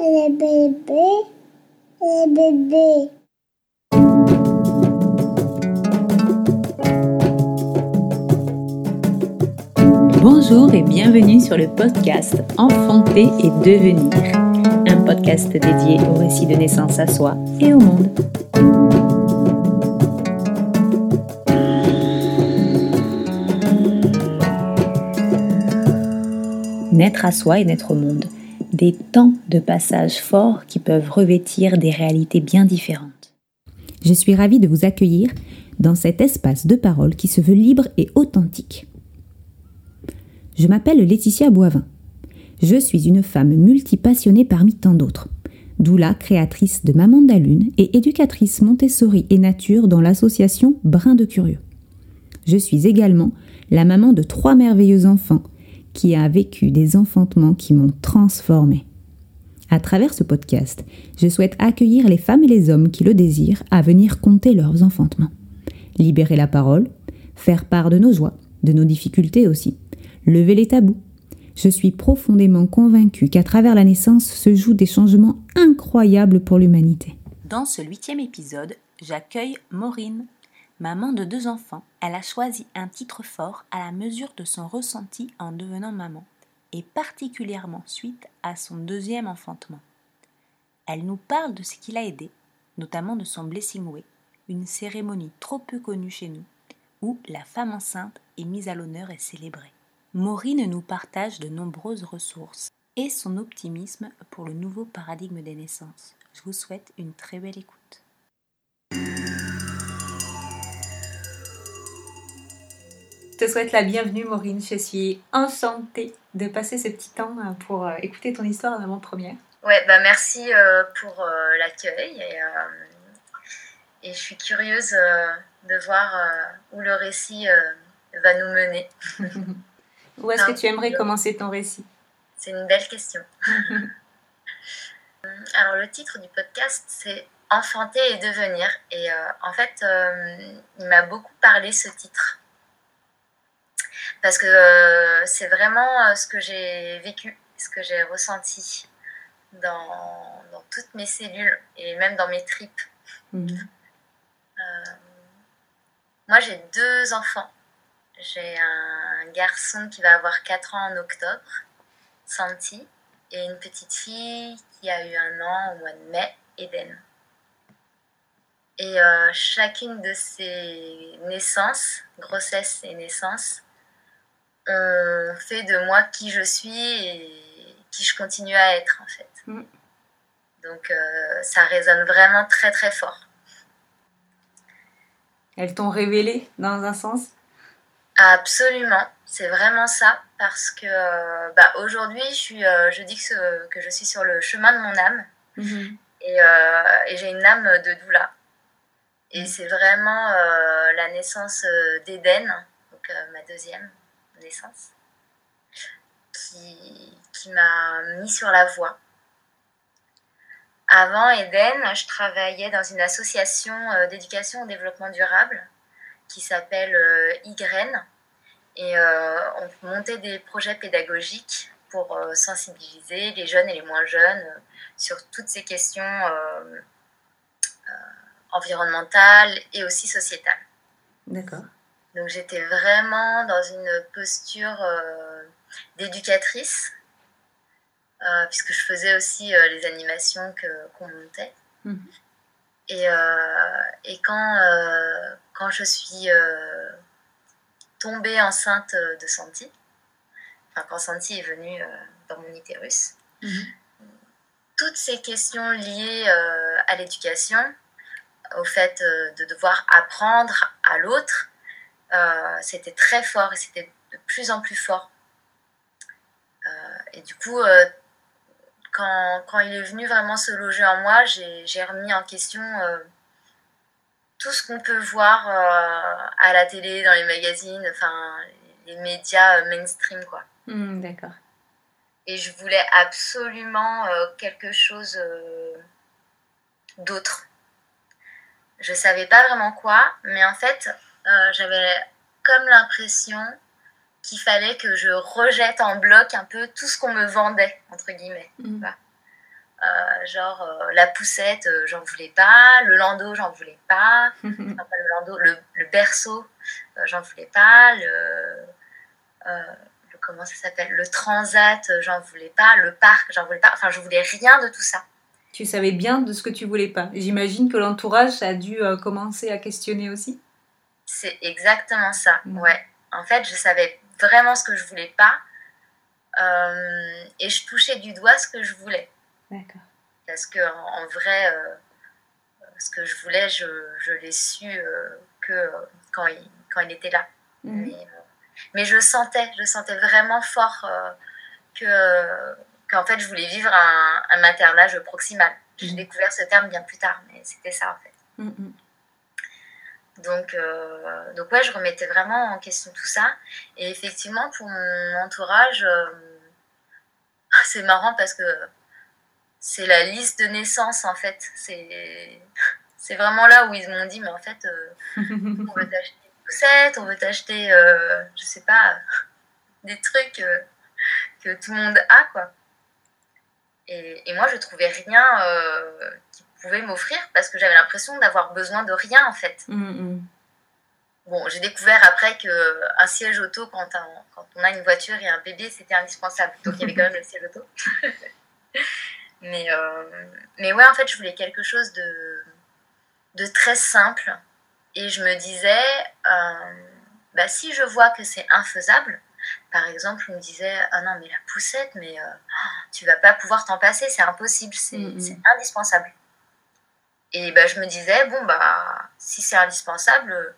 Les bébés, les bébés. Bonjour et bienvenue sur le podcast Enfanter et devenir, un podcast dédié au récit de naissance à soi et au monde. Naître à soi et naître au monde, des temps de passage forts qui peuvent revêtir des réalités bien différentes. Je suis ravie de vous accueillir dans cet espace de parole qui se veut libre et authentique. Je m'appelle Laetitia Boivin. Je suis une femme multipassionnée parmi tant d'autres. Doula, créatrice de Maman de Lune et éducatrice Montessori et Nature dans l'association Brin de Curieux. Je suis également la maman de trois merveilleux enfants qui a vécu des enfantements qui m'ont transformée. À travers ce podcast, je souhaite accueillir les femmes et les hommes qui le désirent à venir compter leurs enfantements. Libérer la parole, faire part de nos joies, de nos difficultés aussi, lever les tabous. Je suis profondément convaincue qu'à travers la naissance se jouent des changements incroyables pour l'humanité. Dans ce huitième épisode, j'accueille Maureen. Maman de deux enfants, elle a choisi un titre fort à la mesure de son ressenti en devenant maman, et particulièrement suite à son deuxième enfantement. Elle nous parle de ce qui l'a aidé, notamment de son Blessing Way, une cérémonie trop peu connue chez nous, où la femme enceinte est mise à l'honneur et célébrée. Maureen nous partage de nombreuses ressources et son optimisme pour le nouveau paradigme des naissances. Je vous souhaite une très belle écoute. Te souhaite la bienvenue Maureen, je suis enchantée de passer ce petit temps euh, pour euh, écouter ton histoire en avant-première. Ouais, bah merci euh, pour l'accueil et, et, je suis curieuse de voir où le récit va nous mener. Où est-ce que tu aimerais commencer ton récit? C'est une belle question. Alors le titre du podcast, c'est Enfanter et devenir. Et en fait, il m'a beaucoup parlé ce titre. Parce que euh, c'est vraiment ce que j'ai vécu, ce que j'ai ressenti dans, dans, toutes mes cellules et même dans mes tripes. Mhm. moi, j'ai deux enfants. J'ai un garçon qui va avoir 4 ans en octobre, Santi, et une petite fille qui a eu un an au mois de mai, Eden. Et euh, chacune de ces naissances, grossesse et naissance, ont fait de moi qui je suis et qui je continue à être en fait. Mm. Donc euh, ça résonne vraiment très très fort. Elles t'ont révélé dans un sens? Absolument, c'est vraiment ça, parce que euh, bah, aujourd'hui, je, euh, je dis que, que, je suis sur le chemin de mon âme, mhm. euh, et, j'ai une âme de doula. Et mhm. c'est vraiment la naissance d'Éden, donc ma deuxième naissance, qui, qui m'a mis sur la voie. Avant Eden, je travaillais dans une association d'éducation au développement durable qui s'appelle euh, YGREN. Et euh, on montait des projets pédagogiques pour euh, sensibiliser les jeunes et les moins jeunes sur toutes ces questions environnementales et aussi sociétales. D'accord. Donc j'étais vraiment dans une posture d'éducatrice, puisque je faisais aussi les animations qu'on montait. Mhm. Et, et quand, quand je suis euh, tombée enceinte de Santi, enfin quand Santi est venue euh, dans mon utérus, mhm. toutes ces questions liées euh, à l'éducation, au fait de devoir apprendre à l'autre, c'était très fort et c'était de plus en plus fort. et du coup, quand, quand, il est venu vraiment se loger en moi, j'ai remis en question tout ce qu'on peut voir euh, à la télé, dans les magazines, enfin les médias euh, mainstream quoi. Hmm, d'accord. Et je voulais absolument euh, quelque chose d'autre. Je savais pas vraiment quoi, mais en fait, j'avais comme l'impression qu'il fallait que je rejette en bloc un peu tout ce qu'on me vendait, entre guillemets. Hmm. genre, la poussette, j'en voulais pas. Le landau, j'en voulais pas. enfin, le landau, le, le berceau, j'en voulais pas. Le, le comment ça s'appelle Le transat, j'en voulais pas. Le parc, j'en voulais pas. Enfin, je voulais rien de tout ça. Tu savais bien de ce que tu voulais pas. J'imagine que l'entourage a dû commencer à questionner aussi. C'est exactement ça, mm. ouais. En fait, je savais vraiment ce que je voulais pas euh, et je touchais du doigt ce que je voulais. D'accord. Parce que en, vrai, euh, ce que je voulais, je, je l'ai su euh, que quand il, quand il était là. Mm. Mais, mais, je sentais, je sentais vraiment fort que qu'en fait, je voulais vivre un, un maternage proximal. J'ai mm. découvert ce terme bien plus tard, mais c'était ça en fait. Donc, euh, donc ouais, je remettais vraiment en question tout ça. Et effectivement, pour mon entourage, euh, c'est marrant parce que c'est la liste de naissance en fait. C'est, c'est vraiment là où ils m'ont dit, mais en fait, euh, on veut t'acheter une poussette, on veut t'acheter, je sais pas, des trucs que tout le monde a, quoi. Et, et moi, je trouvais rien qui pouvait m'offrir parce que j'avais l'impression d'avoir besoin de rien en fait. Mm, mm. Bon, j'ai découvert après que un siège auto quand, quand, on a une voiture et un bébé, c'était indispensable. Donc il y avait quand même le siège auto. mais, euh, mais ouais, en fait, je voulais quelque chose de, de très simple. Et je me disais, euh, bah, si je vois que c'est infaisable, par exemple, on me disait Ah non, mais la poussette, mais euh, tu vas pas pouvoir t'en passer, c'est impossible, c'est mm, indispensable. Et bah, je me disais, bon, bah, si c'est indispensable,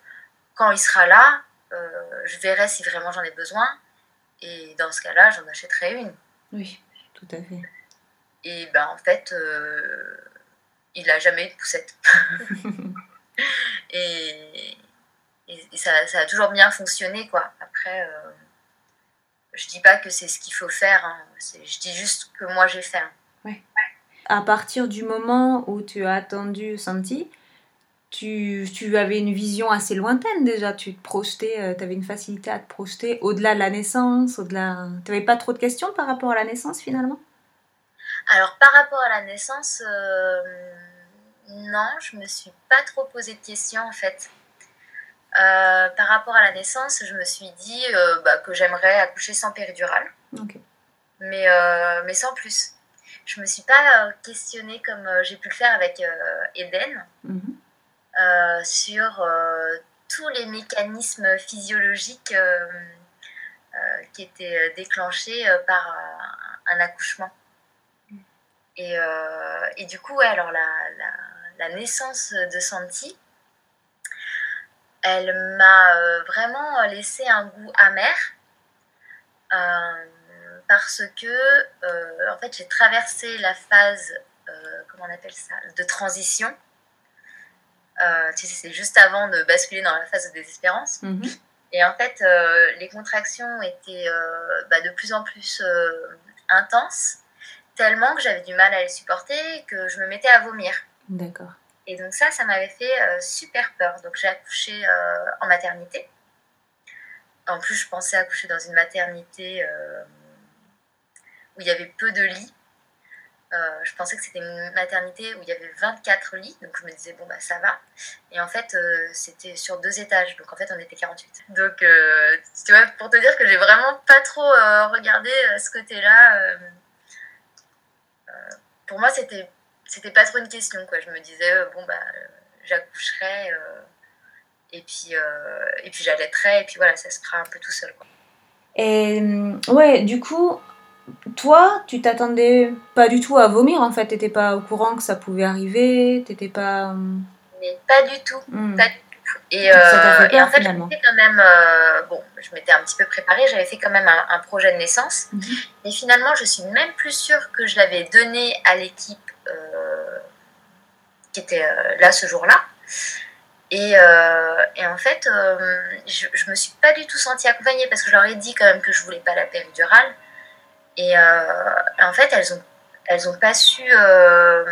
quand il sera là, euh, je verrai si vraiment j'en ai besoin. Et dans ce cas-là, j'en achèterai une. Oui, tout à fait. Et ben, en fait, euh, il n'a jamais eu de poussette. et, et ça, ça, a toujours bien fonctionné, quoi. Après, euh, je dis pas que c'est ce qu'il faut faire. Hein. Je dis juste que moi, j'ai fait. Hein. Ouais à partir du moment où tu as attendu Santi, tu, tu, avais une vision assez lointaine déjà. Tu te projetais, euh, tu avais une facilité à te projeter au-delà de la naissance, au-delà. Tu n'avais pas trop de questions par rapport à la naissance finalement? Alors par rapport à la naissance, euh, non, je me suis pas trop posé de questions en fait. Euh, par rapport à la naissance, je me suis dit bah, que j'aimerais accoucher sans péridurale. Mais, mais sans plus je me suis pas euh, questionnée comme euh, j'ai pu le faire avec euh, Eden mhm. sur tous les mécanismes physiologiques qui étaient déclenchés par un accouchement. Et, et, du coup, ouais, alors la, la, la, naissance de Santi, elle m'a vraiment laissé un goût amer parce que euh, en fait j'ai traversé la phase euh, comment on appelle ça de transition. Euh, tu sais c'est juste avant de basculer dans la phase de désespérance. Mhm. et en fait les contractions étaient bah, de plus en plus intenses tellement que j'avais du mal à les supporter et que je me mettais à vomir. D'accord. Et donc ça ça m'avait fait super peur. Donc j'ai accouché en maternité. En plus, je pensais accoucher dans une maternité où il y avait peu de lits. Euh, je pensais que c'était une maternité où il y avait 24 lits, donc je me disais, bon, bah ça va. Et en fait, euh, c'était sur deux étages, donc en fait, on était 48. Donc, euh, tu vois, pour te dire que j'ai vraiment pas trop regardé ce côté-là, pour moi, c'était, c'était pas trop une question, quoi. Je me disais, bon, bah, j'accoucherai, et puis, et puis j'allaiterai, et puis voilà, ça se fera un peu tout seul, quoi. Et ouais, du coup, toi, tu t'attendais pas du tout à vomir en fait, t'étais pas au courant que ça pouvait arriver, t'étais pas. Euh, Mais pas du tout, hmm. pas du tout. Et, euh, et en fait, j'avais quand même, euh, bon, je m'étais un petit peu préparée, j'avais fait quand même un, projet de naissance, mhm. mais finalement, je suis même plus sûre que je l'avais donné à l'équipe qui était là ce jour-là. Et, et, en fait, je, je me suis pas du tout sentie accompagnée parce que je leur ai dit quand même que je voulais pas la péridurale. Et euh, en fait, elles ont, elles ont pas su. Euh,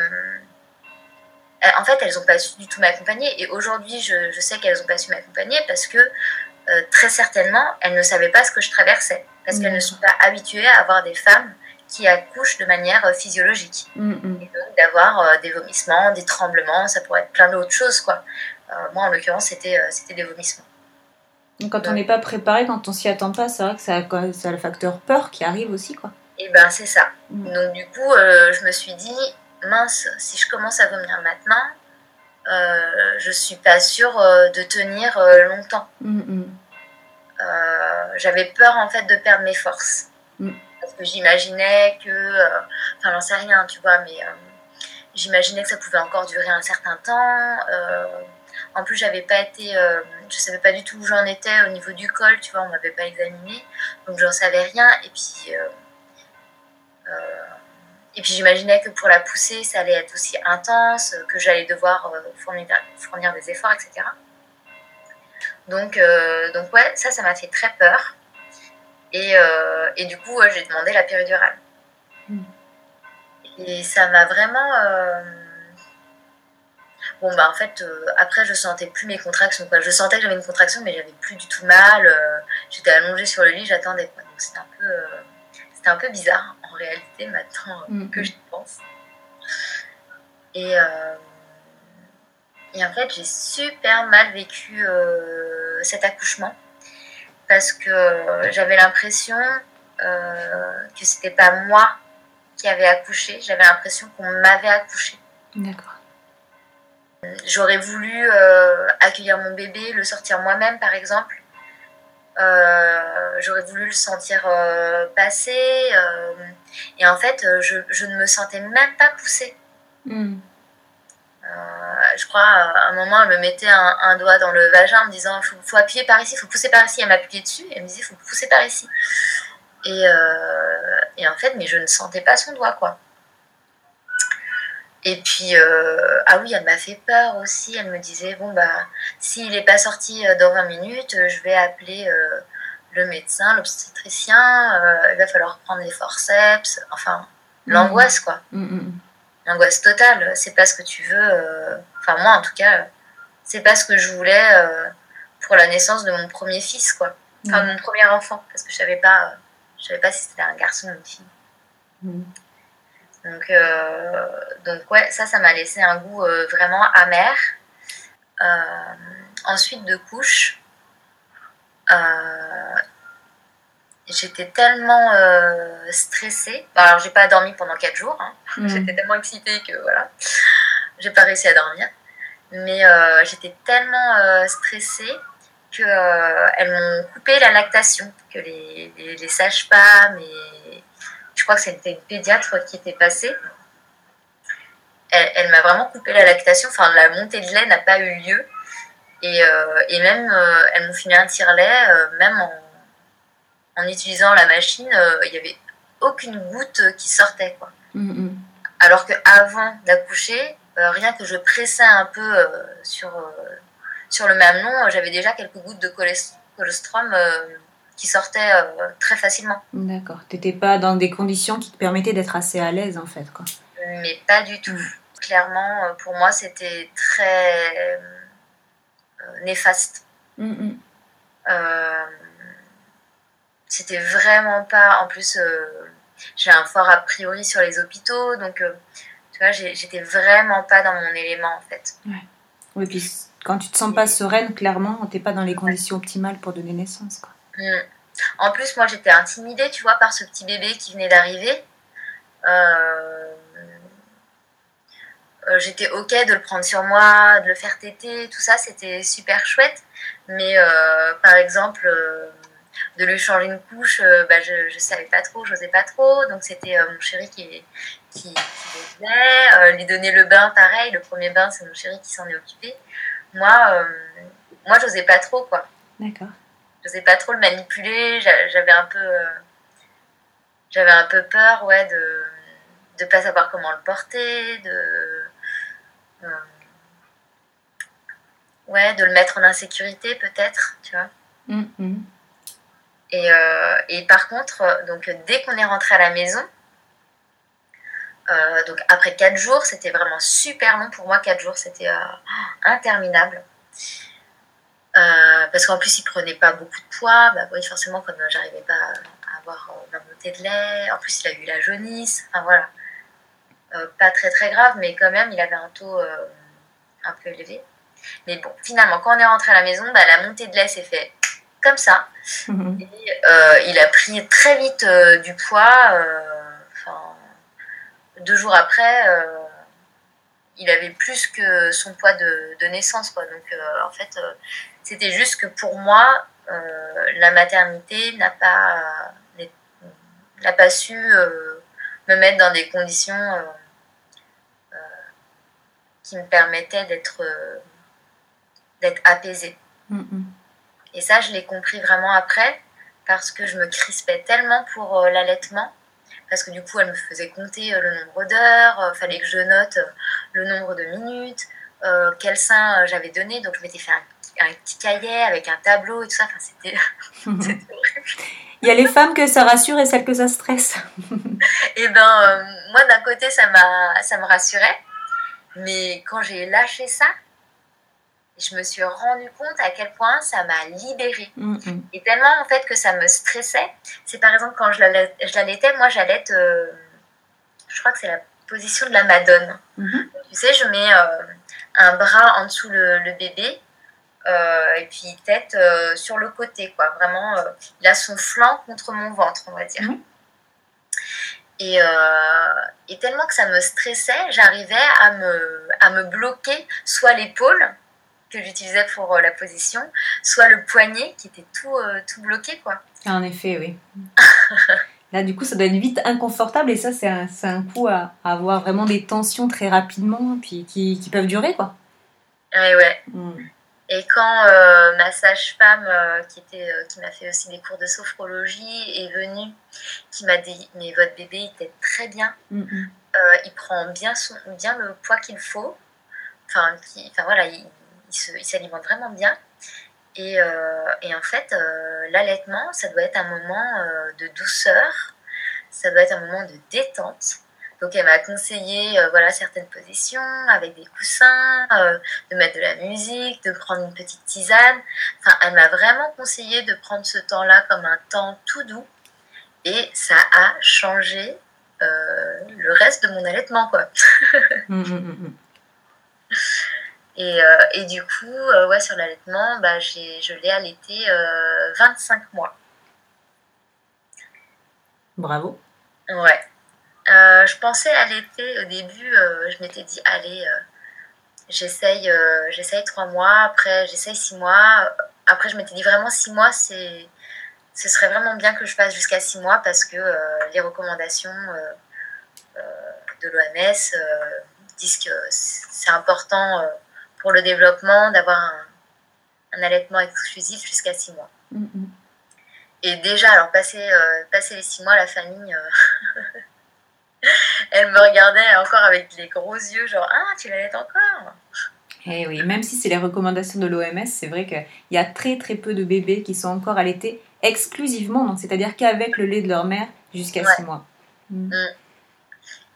en fait, elles ont pas su du tout m'accompagner. Et aujourd'hui, je, je, sais qu'elles ont pas su m'accompagner parce que euh, très certainement, elles ne savaient pas ce que je traversais. Parce qu'elles ne sont pas habituées à avoir des femmes qui accouchent de manière physiologique. Mm, mm. Et donc d'avoir des vomissements, des tremblements, ça pourrait être plein d'autres choses. Quoi. moi, en l'occurrence, c'était c'était des vomissements. Quand on n'est pas préparé, quand on s'y attend pas, c'est vrai que ça ça a le facteur peur qui arrive aussi. quoi. Et ben c'est ça. Donc du coup, je me suis dit, mince, si je commence à vomir maintenant, euh, je suis pas sûre euh, de tenir euh, longtemps. Mm, mm. J'avais peur en fait de perdre mes forces. Mm. Parce que j'imaginais que. Enfin, j'en sais rien, tu vois, mais j'imaginais que ça pouvait encore durer un certain temps. en plus, j'avais pas été. Je savais pas du tout où j'en étais au niveau du col, tu vois, on m'avait pas examiné. Donc, j'en savais rien. Et puis. Et puis j'imaginais que pour la pousser, ça allait être aussi intense, que j'allais devoir euh, fournir, fournir, des efforts, etc. Donc, euh, donc ouais, ça, ça m'a fait très peur. Et, euh, et du coup, j'ai demandé la péridurale. Mm. Et ça m'a vraiment... Bon, bah en fait, après, je sentais plus mes contractions. Quoi. Je sentais que j'avais une contraction, mais j'avais plus du tout mal. J'étais allongée sur le lit, j'attendais. Donc c'était un peu c'était un peu bizarre en réalité maintenant mm-hmm. que j'y pense. Et, euh, et en fait, j'ai super mal vécu euh, cet accouchement parce que j'avais l'impression euh, que c'était pas moi qui avait accouché, j'avais l'impression qu'on m'avait accouché. D'accord. J'aurais voulu accueillir mon bébé, le sortir moi-même par exemple, euh, j'aurais voulu le sentir euh, passer. Euh, et en fait, je, ne me sentais même pas poussée. Hmm. je crois, à un moment, elle me mettait un, doigt dans le vagin en me disant il faut, appuyer par ici, il faut pousser par ici. Elle m'appuyait dessus et elle me disait il faut pousser par ici. Et, et, en fait, mais je ne sentais pas son doigt, quoi. Et puis, euh, ah oui, elle m'a fait peur aussi. Elle me disait, bon, bah, s'il n'est pas sorti euh, dans 20 minutes, euh, je vais appeler le médecin, l'obstétricien, il va falloir prendre les forceps. Enfin, mmh. l'angoisse, quoi. Mmh, l'angoisse totale. C'est pas ce que tu veux. Enfin, moi, en tout cas, c'est pas ce que je voulais pour la naissance de mon premier fils, quoi. Enfin, mon premier enfant, parce que je savais pas, je savais pas si c'était un garçon ou une fille. Donc, euh, donc ouais, ça, ça m'a laissé un goût euh, vraiment amer. Euh, ensuite de couche, j'étais tellement stressée. alors, j'ai pas dormi pendant 4 jours. Hein. Mm. J'étais tellement excitée que voilà, j'ai pas réussi à dormir. Mais j'étais tellement stressée qu'elles m'ont coupé la lactation, que les, les, les sages-femmes et je crois que c'était une pédiatre qui était passée. Elle, m'a vraiment coupé la lactation. Enfin, la montée de lait n'a pas eu lieu. Et, euh, et même, euh, elles m'ont filé un tire-lait, euh, même en, en, utilisant la machine, il n'y avait aucune goutte qui sortait. Quoi. Mm-hmm. Alors qu'avant d'accoucher, rien que je pressais un peu sur, sur le mamelon, j'avais déjà quelques gouttes de colostrum qui sortait euh, très facilement. D'accord. Tu n'étais pas dans des conditions qui te permettaient d'être assez à l'aise en fait. Quoi. Mais pas du tout. Clairement, euh, pour moi, c'était très euh, néfaste. Mm, mm. c'était vraiment pas. En plus, j'ai un fort a priori sur les hôpitaux, donc tu vois, j'étais vraiment pas dans mon élément en fait. Ouais. Oui, puis quand tu te sens pas sereine, clairement, t'es pas dans les conditions optimales pour donner naissance. Quoi. Mm. En plus, moi, j'étais intimidée, tu vois, par ce petit bébé qui venait d'arriver. Euh, euh, j'étais ok de le prendre sur moi, de le faire téter, tout ça, c'était super chouette. Mais euh, par exemple, de lui changer une couche, bah, je ne savais pas trop, j'osais pas trop. Donc c'était mon chéri qui, qui, qui lui donner le bain, pareil. Le premier bain, c'est mon chéri qui s'en est occupé. Moi, moi, j'osais pas trop, quoi. D'accord je sais pas trop le manipuler. J'avais un peu, euh, j'avais un peu peur, ouais, de de pas savoir comment le porter, de euh, ouais, de le mettre en insécurité peut-être, tu vois. Mm-hmm. Et, euh, et, par contre, donc dès qu'on est rentré à la maison, donc après quatre jours, c'était vraiment super long pour moi. Quatre jours, c'était interminable. Euh, parce qu'en plus, il prenait pas beaucoup de poids. Bah oui, forcément, comme j'arrivais pas à avoir ma montée de lait. En plus, il a eu la jaunisse. Enfin voilà. pas très très grave, mais quand même, il avait un taux un peu élevé. Mais bon, finalement, quand on est rentré à la maison, bah, la montée de lait s'est fait comme ça. Mhm. il a pris très vite du poids. deux jours après, il avait plus que son poids de, naissance. Quoi. Donc, euh, en fait, euh, c'était juste que pour moi, euh, la maternité n'a pas, n'a pas su me mettre dans des conditions qui me permettaient d'être d'être apaisée. Et ça, je l'ai compris vraiment après, parce que je me crispais tellement pour l'allaitement parce que du coup, elle me faisait compter euh, le nombre d'heures, il euh, fallait que je note euh, le nombre de minutes, quel sein j'avais donné. Donc, je m'étais fait un, petit cahier avec un tableau et tout ça. Enfin, c'était horrible. Il y a les femmes que ça rassure et celles que ça stresse. et eh ben, moi, d'un côté, ça, ça me rassurait. Mais quand j'ai lâché ça, je me suis rendu compte à quel point ça m'a libérée. Mm, mm. Et tellement en fait que ça me stressait. C'est par exemple quand je l'allaitais, moi j'allais, euh, je crois que c'est la position de la madone. Mm-hmm. Tu sais, je mets euh, un bras en dessous le, bébé. Euh, et puis tête sur le côté, quoi. Vraiment, il a son flanc contre mon ventre, on va dire. Mm-hmm. Et, et, tellement que ça me stressait, j'arrivais à me, à me bloquer soit l'épaule, que j'utilisais pour euh, la position, soit le poignet qui était tout, euh, tout bloqué. quoi. En effet, oui. Là, du coup, ça doit être vite inconfortable et ça, c'est un, un, coup à, avoir vraiment des tensions très rapidement puis qui, qui peuvent durer, quoi. Oui, ouais. Mm. Et quand euh, ma sage-femme, qui, était, qui m'a fait aussi des cours de sophrologie, est venue, qui m'a dit Mais votre bébé était très bien, mm, il prend bien, son, bien le poids qu'il faut. Enfin, qui, enfin voilà, il, il s'alimente vraiment bien. Et, euh, et en fait, euh, l'allaitement, ça doit être un moment euh, de douceur, ça doit être un moment de détente. Donc elle m'a conseillé voilà, certaines positions avec des coussins, de mettre de la musique, de prendre une petite tisane. Enfin, elle m'a vraiment conseillé de prendre ce temps-là comme un temps tout doux. Et ça a changé le reste de mon allaitement. quoi. Mmh, mmh, mmh, et, euh, et du coup, euh, ouais, sur l'allaitement, bah, je l'ai allaité 25 euh, mois. Bravo. Ouais. Je pensais allaiter au début, je m'étais dit, allez, j'essaye j'essaye 3 mois, après j'essaye 6 mois. Après, je m'étais dit vraiment 6 mois, c'est ce serait vraiment bien que je fasse jusqu'à 6 mois parce que les recommandations de l'OMS disent que c'est important pour le développement, d'avoir un, allaitement exclusif jusqu'à 6 mois. Mm. Et déjà, alors passer, euh, passer les 6 mois, la famille, euh, elle me regardait encore avec les gros yeux, genre Ah, tu l'allaites encore Eh oui, même si c'est les recommandations de l'OMS, c'est vrai qu'il y a très très peu de bébés qui sont encore allaités exclusivement, donc c'est-à-dire qu'avec le lait de leur mère jusqu'à 6 mois. Mm.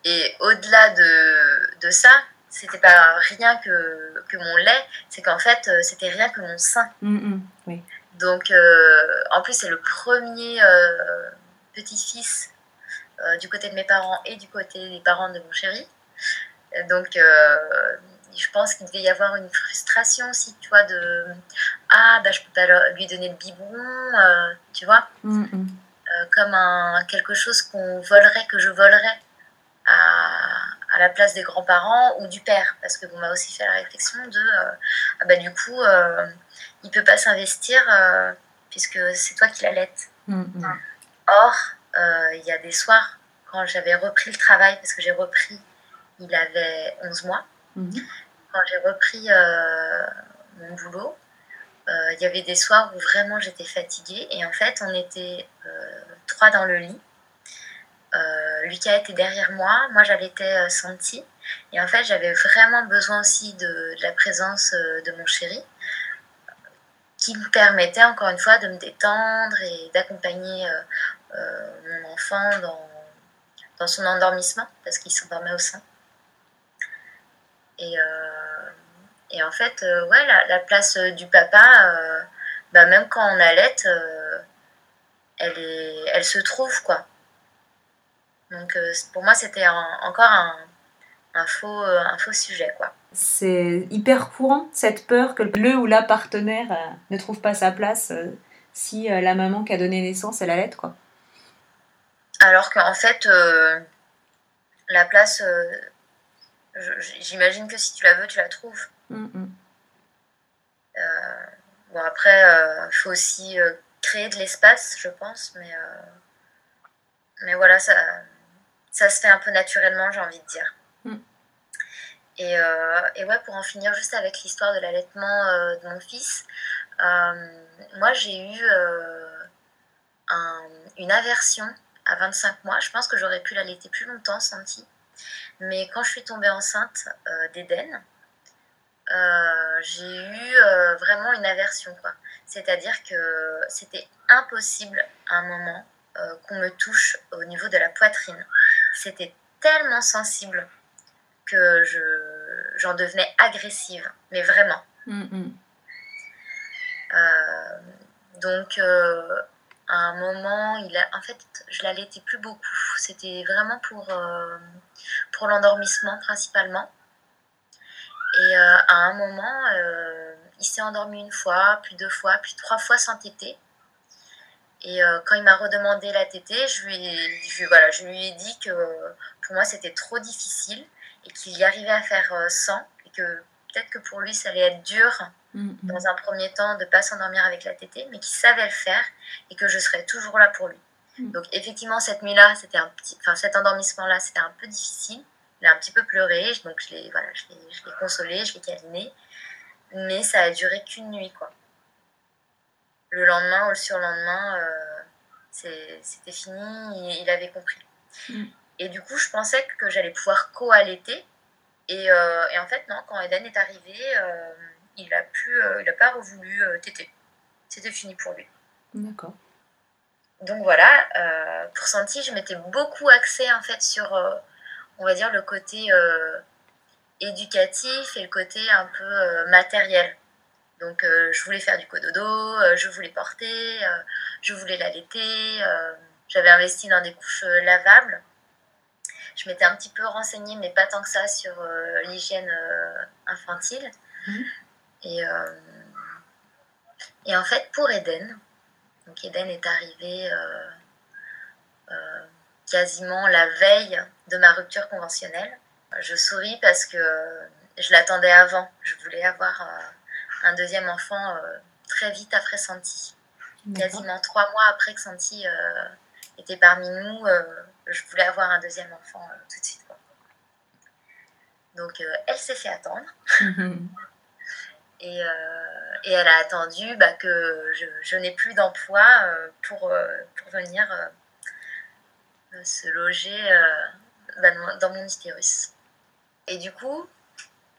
Et au-delà de, de ça, c'était pas rien que, que mon lait, c'est qu'en fait, euh, c'était rien que mon sein. Mm, mm, Donc, euh, en plus, c'est le premier euh, petit-fils du côté de mes parents et du côté des parents de mon chéri. Donc, je pense qu'il devait y avoir une frustration aussi, tu vois, de Ah, bah, je peux pas lui donner le biberon, tu vois, mm, comme un, quelque chose qu'on volerait, que je volerais à à la place des grands-parents ou du père, parce que vous m'avez aussi fait la réflexion de, euh, ah bah, du coup, euh, il peut pas s'investir euh, puisque c'est toi qui l'allaites. Mm, mm. Or, il y a des soirs, quand j'avais repris le travail, parce que j'ai repris, il avait 11 mois, mm-hmm. quand j'ai repris mon boulot, il y avait des soirs où vraiment j'étais fatiguée et en fait, on était trois dans le lit. Euh, Lucas était derrière moi, moi j'avais été euh, sentie. Et en fait, j'avais vraiment besoin aussi de, la présence euh, de mon chéri, qui me permettait encore une fois de me détendre et d'accompagner mon enfant dans, dans son endormissement, parce qu'il s'endormait au sein. Et, et en fait, ouais, la, place du papa, bah, même quand on allait, elle, est, elle se trouve, quoi. Donc pour moi, c'était encore un, un, faux, un faux sujet, quoi. C'est hyper courant, cette peur que le ou la partenaire ne trouve pas sa place si la maman qui a donné naissance, elle allait, quoi. Alors qu'en fait, la place, j'imagine que si tu la veux, tu la trouves. Mm. Euh, bon, après, il euh, faut aussi euh, créer de l'espace, je pense, mais, mais voilà, ça, ça se fait un peu naturellement, j'ai envie de dire. Mm. Et, et, ouais, pour en finir juste avec l'histoire de l'allaitement de mon fils, moi j'ai eu une aversion à 25 mois. Je pense que j'aurais pu l'allaiter plus longtemps, senti. Mais quand je suis tombée enceinte d'Éden, euh, j'ai eu euh, vraiment une aversion. quoi. C'est-à-dire que c'était impossible à un moment euh, qu'on me touche au niveau de la poitrine. C'était tellement sensible que je, j'en devenais agressive, mais vraiment. Mm, mm. donc, à un moment, il a, en fait, je l'allaitais plus beaucoup. C'était vraiment pour, pour l'endormissement principalement. Et euh, à un moment, euh, il s'est endormi une fois, puis deux fois, puis trois fois sans téter. Et euh, quand il m'a redemandé la tétée, je lui, voilà, je lui ai dit que pour moi c'était trop difficile et qu'il y arrivait à faire sans et que peut-être que pour lui ça allait être dur dans un premier temps de ne pas s'endormir avec la tétée, mais qu'il savait le faire et que je serais toujours là pour lui. Mm. Donc effectivement cette nuit-là, c'était un petit, enfin cet endormissement-là, c'était un peu difficile, il a un petit peu pleuré, donc je l'ai voilà, je l'ai consolé, je l'ai câliné. Mais ça a duré qu'une nuit, quoi. Le lendemain ou le surlendemain, euh, c'était fini, il, avait compris. Mm. Et du coup, je pensais que j'allais pouvoir co-allaiter. Et, euh, et, en fait, non, quand Eden est arrivé, euh, il n'a il a pas revoulu téter. C'était fini pour lui. D'accord. Donc voilà, pour Santi, je m'étais beaucoup axée en fait sur on va dire, le côté euh, éducatif et le côté un peu euh, matériel. Donc, euh, je voulais faire du cododo, je voulais porter, je voulais l'allaiter. J'avais investi dans des couches lavables. Je m'étais un petit peu renseignée, mais pas tant que ça, sur l'hygiène infantile. Mmh. Et, et en fait, pour Eden, donc Eden est arrivé quasiment la veille de ma rupture conventionnelle. Je souris parce que je l'attendais avant. Je voulais avoir euh, un deuxième enfant euh, très vite après Santi. Quasiment trois mois après que Santi euh, était parmi nous, je voulais avoir un deuxième enfant tout de suite. Donc elle s'est fait attendre. et, et, elle a attendu bah, que je, je n'ai plus d'emploi pour, pour venir se loger euh, dans mon utérus. Et du coup,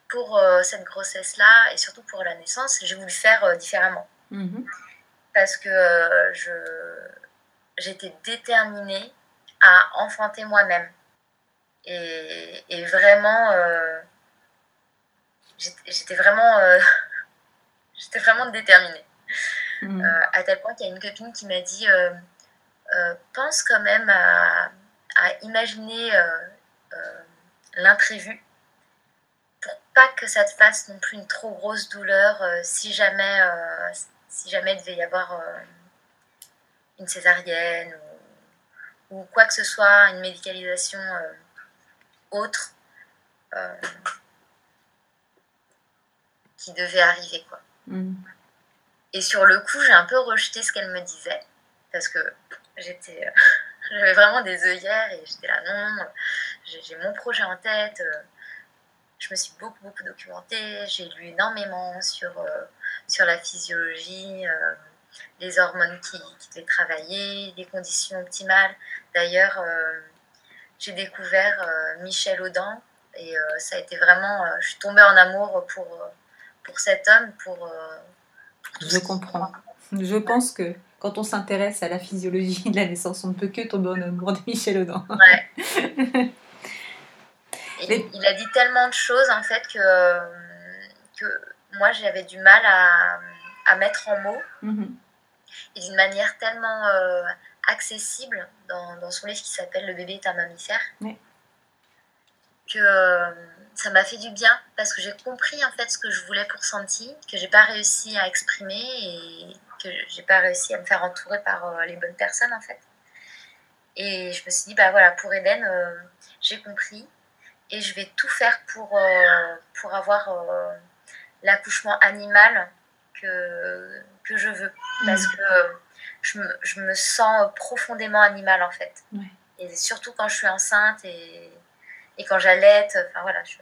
pour euh, cette grossesse-là, et surtout pour la naissance, j'ai voulu faire euh, différemment. Mhm. Parce que je, j'étais déterminée à enfanter moi-même. Et, et vraiment, j'étais, vraiment, j'étais vraiment déterminée. Mhm. à tel point qu'il y a une copine qui m'a dit euh, pense quand même à, imaginer euh, euh, l'imprévu pour pas que ça te fasse non plus une trop grosse douleur si jamais si jamais il devait y avoir une césarienne ou, quoi que ce soit, une médicalisation autre qui devait arriver quoi. Et sur le coup, j'ai un peu rejeté ce qu'elle me disait parce que j'étais, euh, j'avais vraiment des œillères et j'étais là, non, j'ai mon projet en tête. Euh, je me suis beaucoup, beaucoup documentée. J'ai lu énormément sur, euh, sur la physiologie, les hormones qui, qui devaient travailler, les conditions optimales. D'ailleurs, j'ai découvert Michel Audin et ça a été vraiment. je suis tombée en amour pour, pour cet homme, pour. pour Je comprends. Je pense que quand on s'intéresse à la physiologie de la naissance, on ne peut que tomber en amour de Michel Audin. Ouais. il, a dit tellement de choses en fait que, que moi j'avais du mal à, à, mettre en mots. Mhm. et d'une manière tellement accessible dans, dans, son livre qui s'appelle Le bébé est un mammifère. Que ça m'a fait du bien parce que j'ai compris en fait ce que je voulais pour Santi, que j'ai pas réussi à exprimer et que j'ai pas réussi à me faire entourer par euh, les bonnes personnes en fait. Et je me suis dit bah voilà pour Eden euh, j'ai compris et je vais tout faire pour euh, pour avoir l'accouchement animal que que je veux parce mmh. que je me, je me, sens profondément animal en fait. Et surtout quand je suis enceinte et et quand j'allaite, enfin voilà. Je...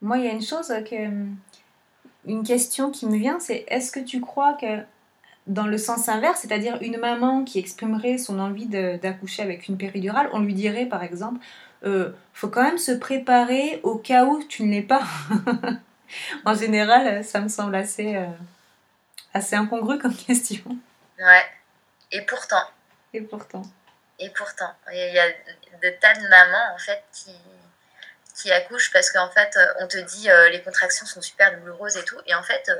Moi, il y a une chose que. Une question qui me vient, c'est est-ce que tu crois que dans le sens inverse, c'est-à-dire une maman qui exprimerait son envie d'accoucher avec une péridurale, on lui dirait par exemple euh, faut quand même se préparer au cas où tu ne l'es pas. en général, ça me semble assez, euh, assez incongru comme question. Ouais. Et pourtant. Et pourtant. Et pourtant, il y a de tas de mamans en fait qui, qui accouchent parce qu'en fait on te dit euh, les contractions sont super douloureuses et tout, et en fait euh,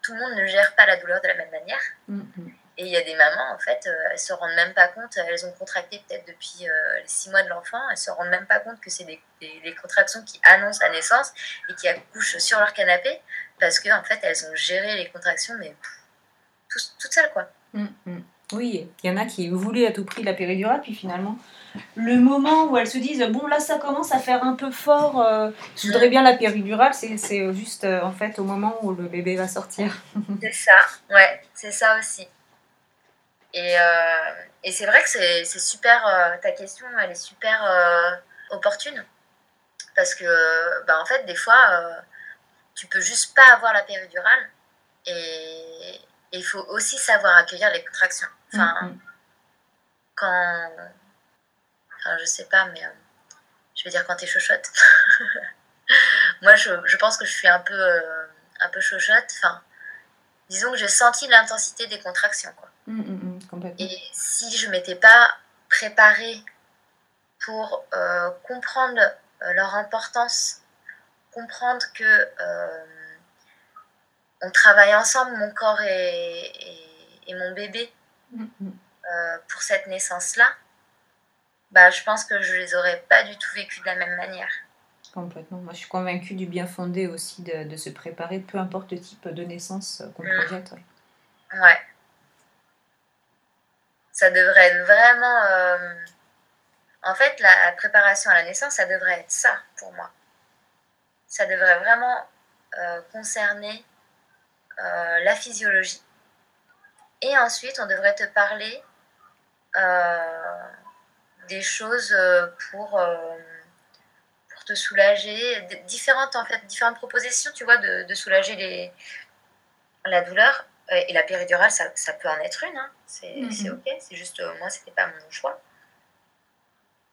tout le monde ne gère pas la douleur de la même manière. Mm-hmm. Et il y a des mamans, en fait, euh, elles se rendent même pas compte, elles ont contracté peut-être depuis les six mois de l'enfant, elles se rendent même pas compte que c'est des, des, contractions qui annoncent la naissance et qui accouchent sur leur canapé parce qu'en en fait elles ont géré les contractions, mais toutes seules quoi. Mm-hmm. Oui, il y en a qui voulaient à tout prix la péridurale, puis finalement, le moment où elles se disent bon là ça commence à faire un peu fort, euh, je voudrais bien la péridurale, c'est juste euh, en fait au moment où le bébé va sortir. c'est ça, ouais, c'est ça aussi. Et, euh, et c'est vrai que c'est super, ta question elle est super opportune, parce que bah, en fait des fois tu peux juste pas avoir la péridurale et il faut aussi savoir accueillir les contractions. Enfin, mm, mm. quand. Enfin, je sais pas, mais. Euh, je vais dire quand t'es chochotte. Moi, je, je, pense que je suis un peu, euh, un peu chochotte. Enfin, disons que j'ai senti l'intensité des contractions. Quoi. Mm, Et si je m'étais pas préparée pour euh, comprendre leur importance, comprendre que on travaille ensemble, mon corps et, et, mon bébé, mm-hmm. euh, pour cette naissance-là, bah, je pense que je les aurais pas du tout vécues de la même manière. Complètement. Moi, je suis convaincue du bien fondé aussi de, de se préparer, peu importe le type de naissance qu'on mm. projette. Ouais. Ça devrait être vraiment. Euh, en fait, la préparation à la naissance, ça devrait être ça pour moi. Ça devrait vraiment euh, concerner euh, la physiologie. Et ensuite, on devrait te parler euh, des choses euh, pour, pour te soulager, différentes, en fait, différentes propositions, tu vois, de, soulager les, la douleur. Et la péridurale, ça, ça peut en être une, hein. c'est mhm. ok, c'est juste, moi, c'était pas mon choix.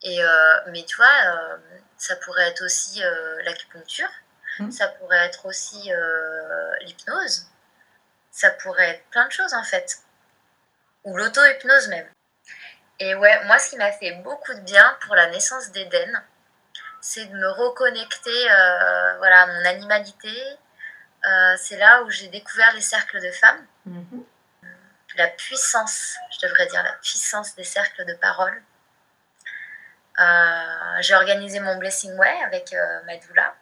Et, mais tu vois, ça pourrait être aussi l'acupuncture, mhm. ça pourrait être aussi l'hypnose, ça pourrait être plein de choses en fait. Ou l'auto-hypnose même. Et ouais, moi ce qui m'a fait beaucoup de bien pour la naissance d'Eden, c'est de me reconnecter euh, voilà, à mon animalité. Euh, c'est là où j'ai découvert les cercles de femmes. Mhm. La puissance, je devrais dire, la puissance des cercles de parole. Euh, j'ai organisé mon Blessing Way avec Madoula,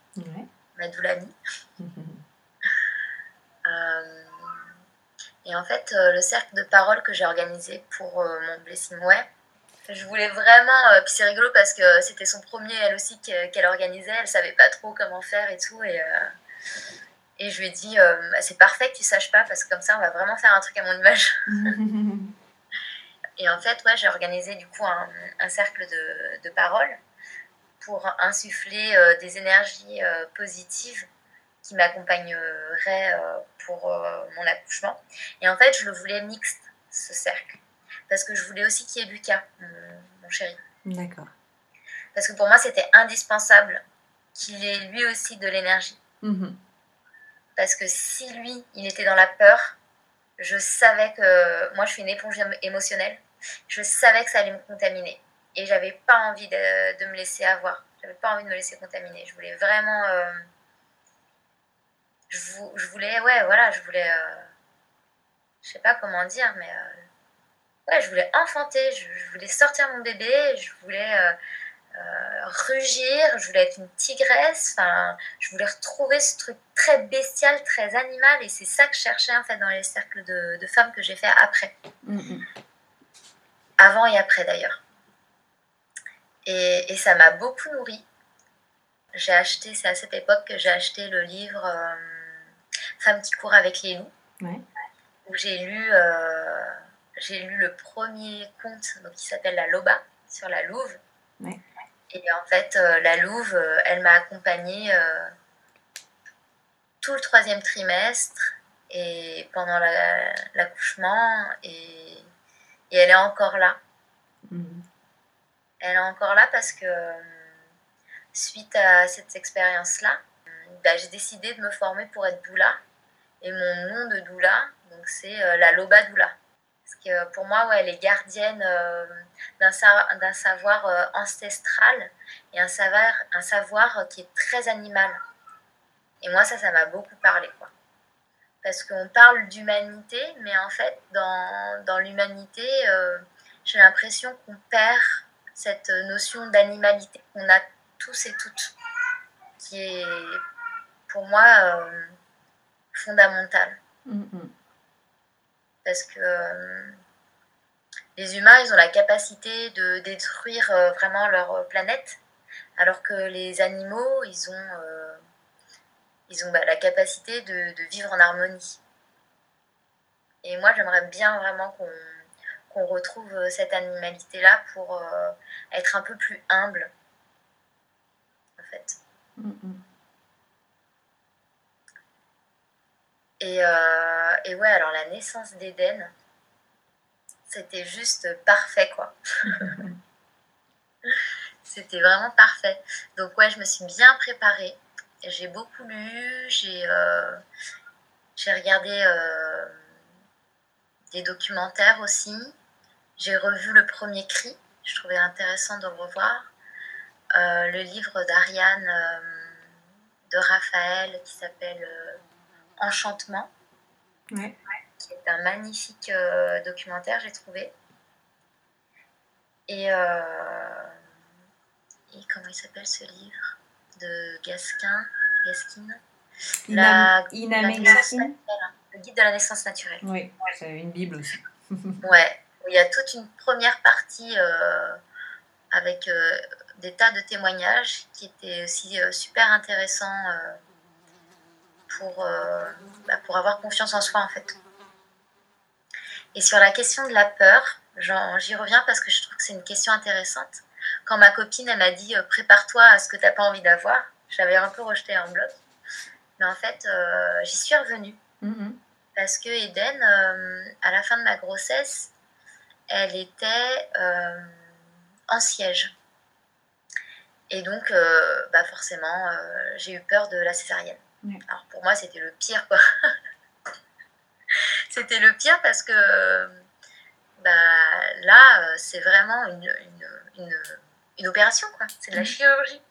Madoulani. Et en fait, euh, le cercle de parole que j'ai organisé pour euh, mon Blessing Way, je voulais vraiment. Euh, puis c'est rigolo parce que c'était son premier, elle aussi, qu'elle organisait. Elle savait pas trop comment faire et tout. Et, et je lui ai dit bah, c'est parfait que tu saches pas parce que comme ça, on va vraiment faire un truc à mon image. et en fait, ouais, j'ai organisé du coup un, un cercle de, de parole pour insuffler des énergies positives qui m'accompagnerait euh, pour euh, mon accouchement. Et en fait, je le voulais mixte, ce cercle. Parce que je voulais aussi qu'il y ait Lucas, mon, chéri. D'accord. Parce que pour moi, c'était indispensable qu'il ait lui aussi de l'énergie. Mhm. Parce que si lui, il était dans la peur, je savais que moi, je suis une éponge émotionnelle. Je savais que ça allait me contaminer. Et j'avais pas envie de, de, me laisser avoir. J'avais pas envie de me laisser contaminer. Je voulais vraiment. Euh, je, voulais, ouais, voilà, je voulais, euh, je sais pas comment dire, mais ouais, je voulais enfanter, je, voulais sortir mon bébé, je voulais euh, rugir, je voulais être une tigresse, enfin, je voulais retrouver ce truc très bestial, très animal, et c'est ça que je cherchais en fait dans les cercles de, femmes que j'ai fait après. Mm-hmm. Avant et après d'ailleurs. Et, ça m'a beaucoup nourri. J'ai acheté, c'est à cette époque que j'ai acheté le livre euh, Femmes qui courent avec les loups, où j'ai lu, euh, j'ai lu le premier conte donc, qui s'appelle La Loba sur la louve. Et en fait, euh, la Louve, euh, elle m'a accompagnée euh, tout le troisième trimestre et pendant l'accouchement et, et, elle est encore là. Mhm. Elle est encore là parce que suite à cette expérience-là, bah, j'ai décidé de me former pour être doula. Et mon nom de doula, donc c'est la Loba Doula. Parce que pour moi, ouais, elle est gardienne euh, d'un savoir euh, ancestral et un savoir, un savoir qui est très animal. Et moi, ça, ça m'a beaucoup parlé. Quoi. Parce qu'on parle d'humanité, mais en fait, dans, dans l'humanité, euh, j'ai l'impression qu'on perd cette notion d'animalité qu'on a tous et toutes, qui est pour moi fondamentale. Mm, mm. Parce que euh, les humains, ils ont la capacité de détruire euh, vraiment leur planète, alors que les animaux, ils ont, euh, ils ont bah, la capacité de, vivre en harmonie. Et moi, j'aimerais bien vraiment qu'on retrouve cette animalité-là pour être un peu plus humble, en fait. Mm, mm. Euh, et, ouais, alors la naissance d'Éden, c'était juste parfait, quoi. c'était vraiment parfait. Donc ouais, je me suis bien préparée. J'ai beaucoup lu, j'ai euh, regardé euh, des documentaires aussi. J'ai revu le premier cri, je trouvais intéressant de le revoir. le livre d'Ariane de Raphaël qui s'appelle Enchantement, qui est un magnifique euh, documentaire, j'ai trouvé. Et, euh, et comment il s'appelle ce livre de Gasquin, Gaskin la, Ina, Gaskin Le guide de la naissance naturelle. Oui, c'est une Bible aussi. ouais, il y a toute une première partie euh, avec des tas de témoignages qui étaient aussi super intéressants pour, euh, bah, pour avoir confiance en soi en fait. Et sur la question de la peur, j'y reviens parce que je trouve que c'est une question intéressante. Quand ma copine elle m'a dit euh, prépare-toi à ce que tu n'as pas envie d'avoir, j'avais un peu rejeté en bloc. Mais en fait, euh, j'y suis revenue. Mm-hmm. Parce que Eden, à la fin de ma grossesse, elle était en siège. Et donc, bah forcément, j'ai eu peur de la césarienne. Alors pour moi, c'était le pire, quoi. c'était le pire parce que bah, là, c'est vraiment une, une, une, opération, quoi. C'est de la mm. chirurgie.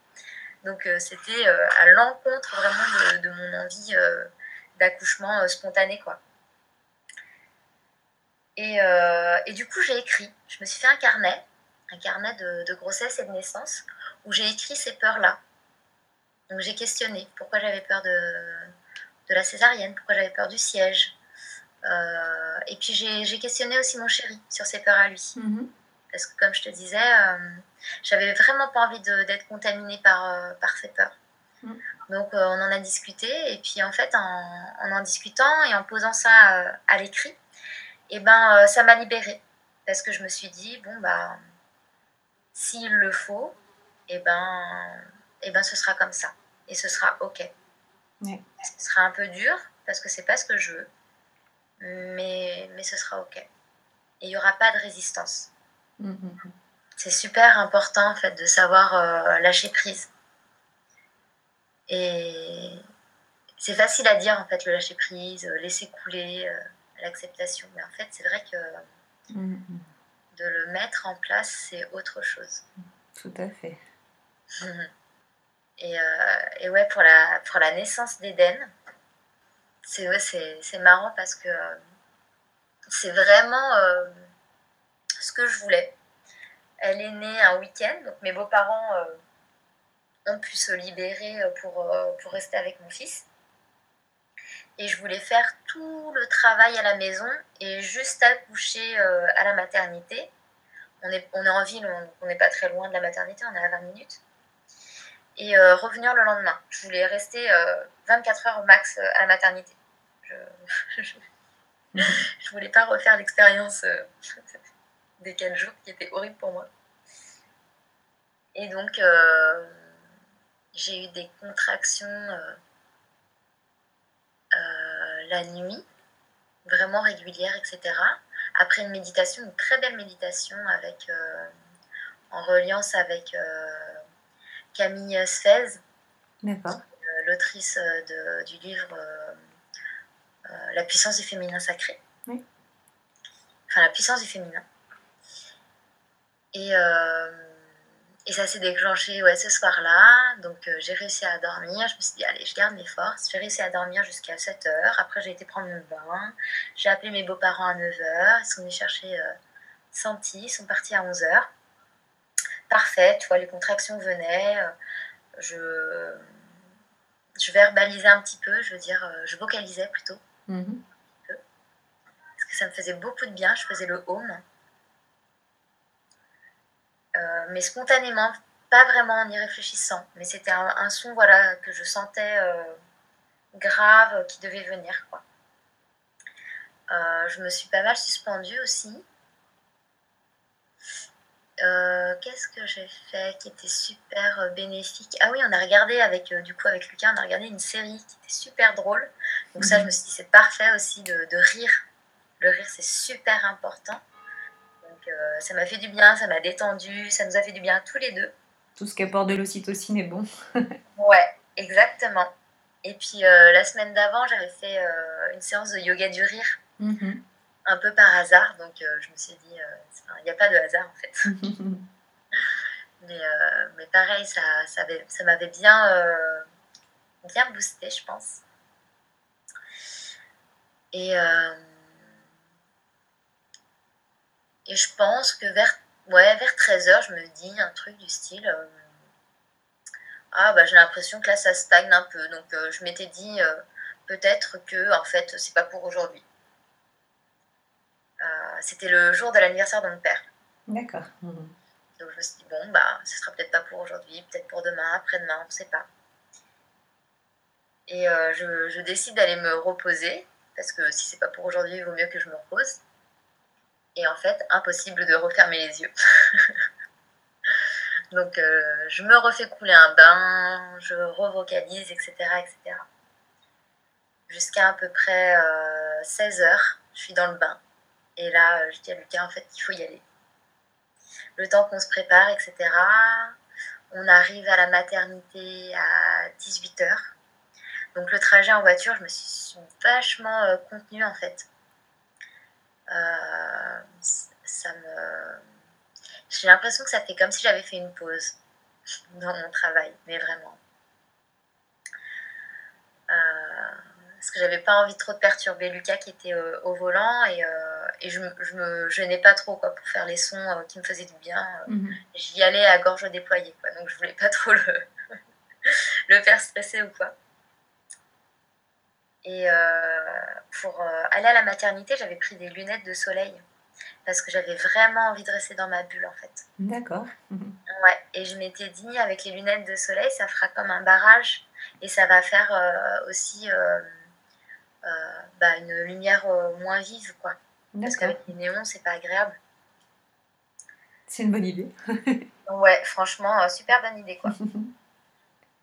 Donc euh, c'était euh, à l'encontre vraiment de, mon envie euh, d'accouchement spontané, quoi. Et, et, du coup, j'ai écrit. Je me suis fait un carnet, un carnet de, de grossesse et de naissance, où j'ai écrit ces peurs-là donc j'ai questionné pourquoi j'avais peur de, de, la césarienne, pourquoi j'avais peur du siège. Euh, et puis j'ai questionné aussi mon chéri sur ses peurs à lui. Mhm. Parce que comme je te disais, euh, j'avais vraiment pas envie d'être contaminée par, euh, par ses peurs. Mhm. Donc on en a discuté et puis en fait en en, en discutant et en posant ça à l'écrit, et eh ben ça m'a libérée parce que je me suis dit bon bah s'il le faut, et eh ben et eh ben ce sera comme ça et ce sera ok. Ce sera un peu dur parce que c'est pas ce que je veux, mais, mais ce sera ok. Et il n'y aura pas de résistance. Mm, mm, mm. C'est super important en fait de savoir euh, lâcher prise. Et c'est facile à dire en fait le lâcher prise, euh, laisser couler, euh, l'acceptation. Mais en fait, c'est vrai que de le mettre en place, c'est autre chose. Tout à fait. et, ouais, pour la, pour la naissance d'Éden, c'est marrant parce que c'est vraiment ce que je voulais. Elle est née un week-end, donc mes beaux-parents ont pu se libérer pour, pour rester avec mon fils. Et je voulais faire tout le travail à la maison et juste accoucher à la maternité. On est, on est en ville, on n'est pas très loin de la maternité, on est à 20 minutes et euh, revenir le lendemain. Je voulais rester 24 euh, heures max euh, à la maternité. Je, je, voulais pas refaire l'expérience des 4 jours qui était horrible pour moi. Et donc, j'ai eu des contractions la nuit, vraiment régulières, etc. Après une méditation, une très belle méditation avec, en reliance avec Camille Sfez, euh, l'autrice euh, du livre euh, La puissance du féminin sacré. Enfin, la puissance du féminin. Et, et ça s'est déclenché ouais, ce soir-là. Donc j'ai réussi à dormir. Je me suis dit, allez, je garde mes forces. J'ai réussi à dormir jusqu'à 7 h Après, j'ai été prendre mon bain. J'ai appelé mes beaux-parents à 9 h Ils sont venus chercher Santi. Ils sont partis à 11 h parfait, tu vois, les contractions venaient, euh, je, je verbalisais un petit peu, je veux dire, euh, je vocalisais plutôt. Mhm. Parce que ça me faisait beaucoup de bien, je faisais le home. Euh, mais spontanément, pas vraiment en y réfléchissant, mais c'était un, son voilà, que je sentais grave qui devait venir. Quoi. je me suis pas mal suspendue aussi. Euh, qu'est-ce que j'ai fait qui était super euh, bénéfique? Ah oui, on a regardé avec euh, du coup avec Lucas, on a regardé une série qui était super drôle. Donc ça, je mhm. me suis dit c'est parfait aussi de, rire. Le rire, c'est super important. Donc ça m'a fait du bien, ça m'a détendu, ça nous a fait du bien tous les deux. Tout ce qui apporte de l'ocytocine est bon. ouais, exactement. Et puis la semaine d'avant, j'avais fait une séance de yoga du rire. Mhm un peu par hasard. Donc euh, je me suis dit, euh, il n'y a pas de hasard en fait. mais, euh, mais pareil, ça, ça, ça m'avait bien, bien boosté, je pense. Et, et je pense que vers, ouais, vers 13h, je me dis un truc du style ah bah j'ai l'impression que là ça stagne un peu donc je m'étais dit peut-être que en fait c'est pas pour aujourd'hui c'était le jour de l'anniversaire de mon père. D'accord. Donc je me suis dit, bon, bah, ce sera peut-être pas pour aujourd'hui, peut-être pour demain, après-demain, on ne sait pas. Et euh, je, décide d'aller me reposer, parce que si c'est pas pour aujourd'hui, il vaut mieux que je me repose. Et en fait, impossible de refermer les yeux. Donc euh, je me refais couler un bain, je revocalise, etc. etc. Jusqu'à à peu près 16 heures, je suis dans le bain. Et là, euh, je dis à Lucas, en fait, qu'il faut y aller. Le temps qu'on se prépare, etc. On arrive à la maternité à 18h. Donc le trajet en voiture, je me suis vachement euh, contenue en fait. Euh, ça me... J'ai l'impression que ça fait comme si j'avais fait une pause dans mon travail, mais vraiment. parce que j'avais pas envie trop de perturber Lucas qui était au volant et et je, je me gênais pas trop quoi, pour faire les sons euh, qui me faisaient du bien. Euh, mhm. J'y allais à gorge déployée, quoi, donc je voulais pas trop le, le faire stresser ou quoi. Et euh, pour aller à la maternité, j'avais pris des lunettes de soleil parce que j'avais vraiment envie de rester dans ma bulle en fait. D'accord. Mhm. Ouais, et je m'étais dit avec les lunettes de soleil, ça fera comme un barrage et ça va faire aussi bah, une lumière moins vive quoi. Parce qu'avec les néons, c'est pas agréable. C'est une bonne idée. ouais, franchement, euh, super bonne idée, quoi.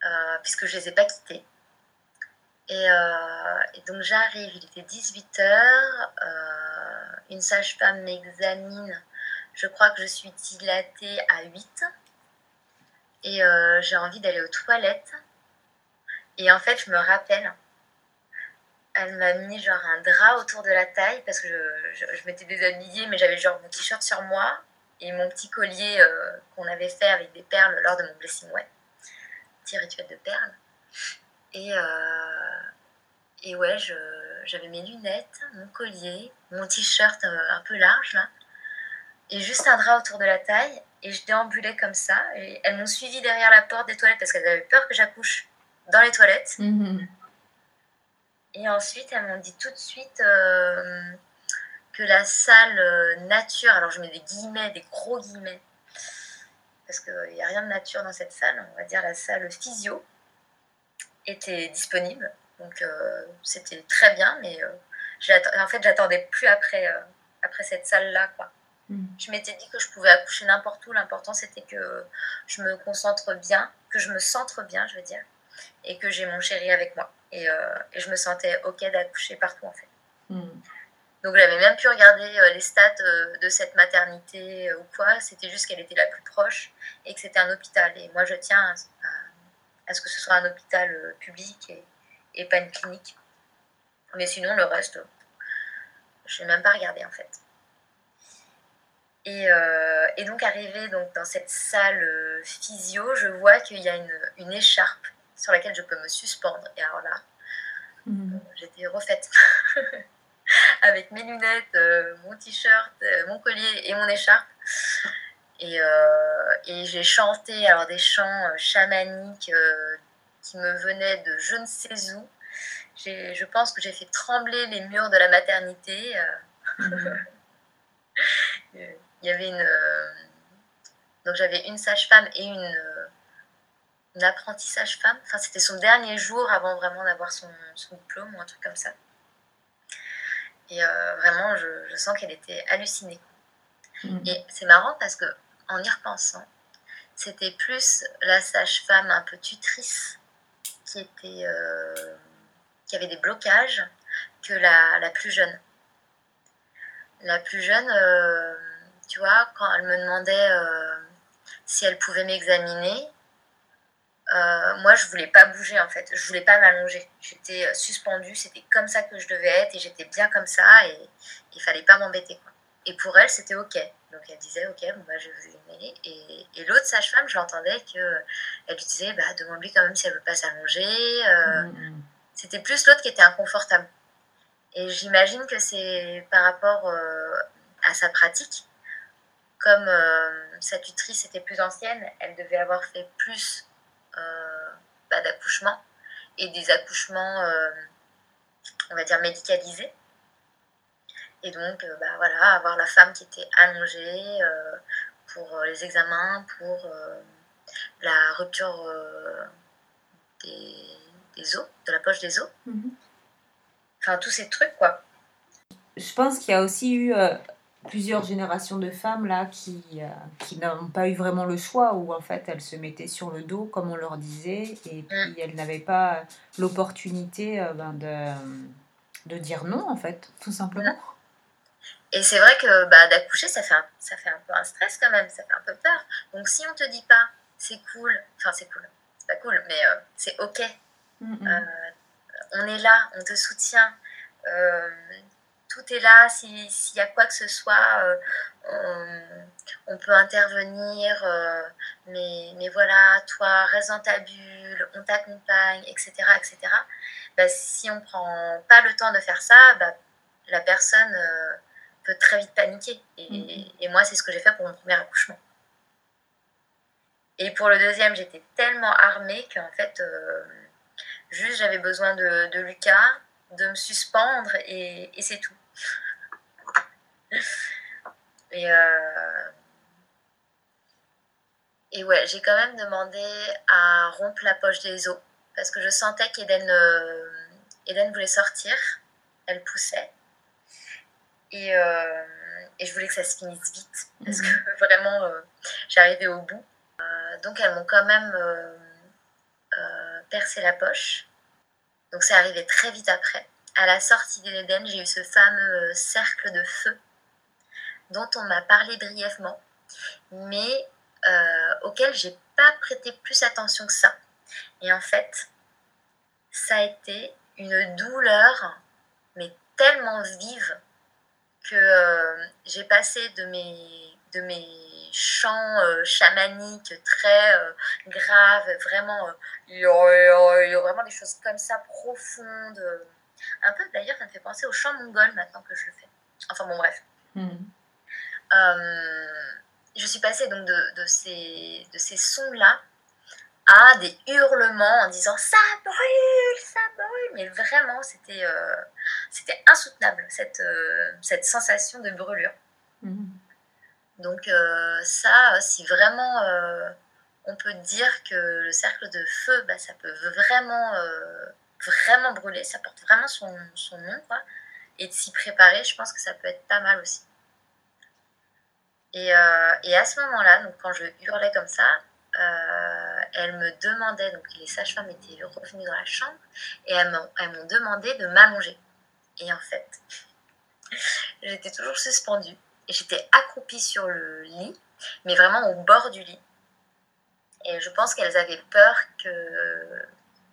Euh, puisque je les ai pas quittés. Euh, et, donc j'arrive, il était 18h, une sage-femme m'examine, je crois que je suis dilatée à 8, et j'ai envie d'aller aux toilettes. Et en fait, je me rappelle elle m'a mis genre un drap autour de la taille parce que je, m'étais déshabillée, mais j'avais genre mon t-shirt sur moi et mon petit collier euh, qu'on avait fait avec des perles lors de mon blessing ouais. Petit rituel de perles. Et, euh, et ouais, j'avais mes lunettes, mon collier, mon t-shirt un peu large là, et juste un drap autour de la taille. Et je déambulais comme ça. Et elles m'ont suivi derrière la porte des toilettes parce qu'elles avaient peur que j'accouche dans les toilettes. Mhm. Et ensuite, elles m'ont dit tout de suite euh, que la salle euh, nature, alors je mets des guillemets, des gros guillemets, parce qu'il n'y a rien de nature dans cette salle, on va dire la salle physio, était disponible. Donc euh, c'était très bien, mais en fait, j'attendais plus après, après cette salle-là. quoi. Mm. Je m'étais dit que je pouvais accoucher n'importe où. L'important, c'était que je me concentre bien, que je me centre bien, je veux dire, et que j'ai mon chéri avec moi. Et, euh, et je me sentais OK d'accoucher partout, en fait. Mm. Donc, j'avais même pu regarder euh, les stats euh, de cette maternité ou quoi. C'était juste qu'elle était la plus proche et que c'était un hôpital. Et moi, je tiens à, ce que ce soit un hôpital public et, et pas une clinique. Mais sinon, le reste, je n'ai même pas regardé, en fait. Euh, et, donc arrivé donc, dans cette salle physio, je vois qu'il y a une, une, écharpe sur laquelle je peux me suspendre. Et alors là, mhm. j'étais refaite. Avec mes lunettes, euh, mon t-shirt, mon collier et mon écharpe. Et, et j'ai chanté alors des chants chamaniques qui me venaient de je ne sais où. Je pense que j'ai fait trembler les murs de la maternité. Mhm. il y avait une. Euh, donc j'avais une sage-femme et une, euh, une apprentie sage-femme. Enfin, c'était son dernier jour avant vraiment d'avoir son, son, diplôme ou un truc comme ça. Et euh, vraiment, je, je sens qu'elle était hallucinée. Mm. Et c'est marrant parce que en y repensant, c'était plus la sage-femme un peu tutrice qui était qui avait des blocages que la, la plus jeune. La plus jeune, tu vois, quand elle me demandait euh, si elle pouvait m'examiner, euh, moi, je voulais pas bouger en fait. Je voulais pas m'allonger. J'étais euh, suspendue. C'était comme ça que je devais être et j'étais bien comme ça et il fallait pas m'embêter. Et pour elle, c'était ok. Donc elle disait ok, bon, bah, je vais vous aimer. Et, et l'autre sage-femme, j'entendais que elle lui disait bah demande-lui quand même si elle veut pas s'allonger. Mm, mm. C'était plus l'autre qui était inconfortable. Et j'imagine que c'est par rapport à sa pratique comme euh, sa tutrice était plus ancienne, elle devait avoir fait plus euh, bah, d'accouchements et des accouchements, euh, on va dire, médicalisés. Et donc, bah, voilà, avoir la femme qui était allongée pour les examens, pour la rupture des, os, de la poche des os. Mhm. Enfin, tous ces trucs, quoi. Je pense qu'il y a aussi eu plusieurs générations de femmes là qui, euh, qui n'ont pas eu vraiment le choix, où en fait elles se mettaient sur le dos, comme on leur disait, et puis mm. elles n'avaient pas l'opportunité euh, ben, de, de dire non, en fait, tout simplement. Mm. Et c'est vrai que bah, d'accoucher, ça, fait un, ça fait un peu un stress quand même, ça fait un peu peur. Donc si on te dit pas, c'est cool, enfin c'est cool, c'est pas cool, mais euh, c'est ok. Mm, on est là, on te soutient tout est là. S'il y a quoi que ce soit, euh, on, peut intervenir. Euh, mais, mais voilà, toi, reste dans ta bulle, on t'accompagne, etc. etc. Bah, si on prend pas le temps de faire ça, bah, la personne euh, peut très vite paniquer. Mm-hmm. Et, moi, c'est ce que j'ai fait pour mon premier accouchement. Et pour le deuxième, j'étais tellement armée qu'en fait, juste j'avais besoin de, de Lucas, de me suspendre et c'est tout. Et, euh, et ouais, j'ai quand même demandé à rompre la poche des os parce que je sentais qu'Eden euh, Eden voulait sortir, elle poussait. Et, euh, et, je voulais que ça se finisse vite parce que mhm. vraiment j'arrivais au bout. donc elles m'ont quand même percé la poche. Donc c'est arrivé très vite après à la sortie de l'Éden, j'ai eu ce fameux euh, cercle de feu dont on m'a parlé brièvement, mais euh, auquel j'ai pas prêté plus attention que ça. Et en fait, ça a été une douleur, mais tellement vive que euh, j'ai passé de mes, de mes chants chamaniques très graves, vraiment, vraiment des choses comme ça profondes Un peu, d'ailleurs, ça me fait penser au chant mongol maintenant que je le fais. Enfin bon, bref. Hmm. Euh, je suis passée donc de, de ces, de ces sons-là à des hurlements en disant ça brûle, ça brûle. Mais vraiment, c'était euh, c'était insoutenable, cette, euh, cette sensation de brûlure. Hmm. Donc ça, si vraiment on peut dire que le cercle de feu, bah, ça peut vraiment, vraiment brûler, ça porte vraiment son, son nom, quoi. Et de s'y préparer, je pense que ça peut être pas mal aussi. Et, euh, et à ce moment-là, donc quand je hurlais comme ça, euh, elle me demandait, donc les sages-femmes étaient revenues dans la chambre, et elles m'ont demandé de m'allonger. Et en fait, j'étais toujours suspendue, et j'étais accroupie sur le lit, mais vraiment au bord du lit. Et je pense qu'elles avaient peur que,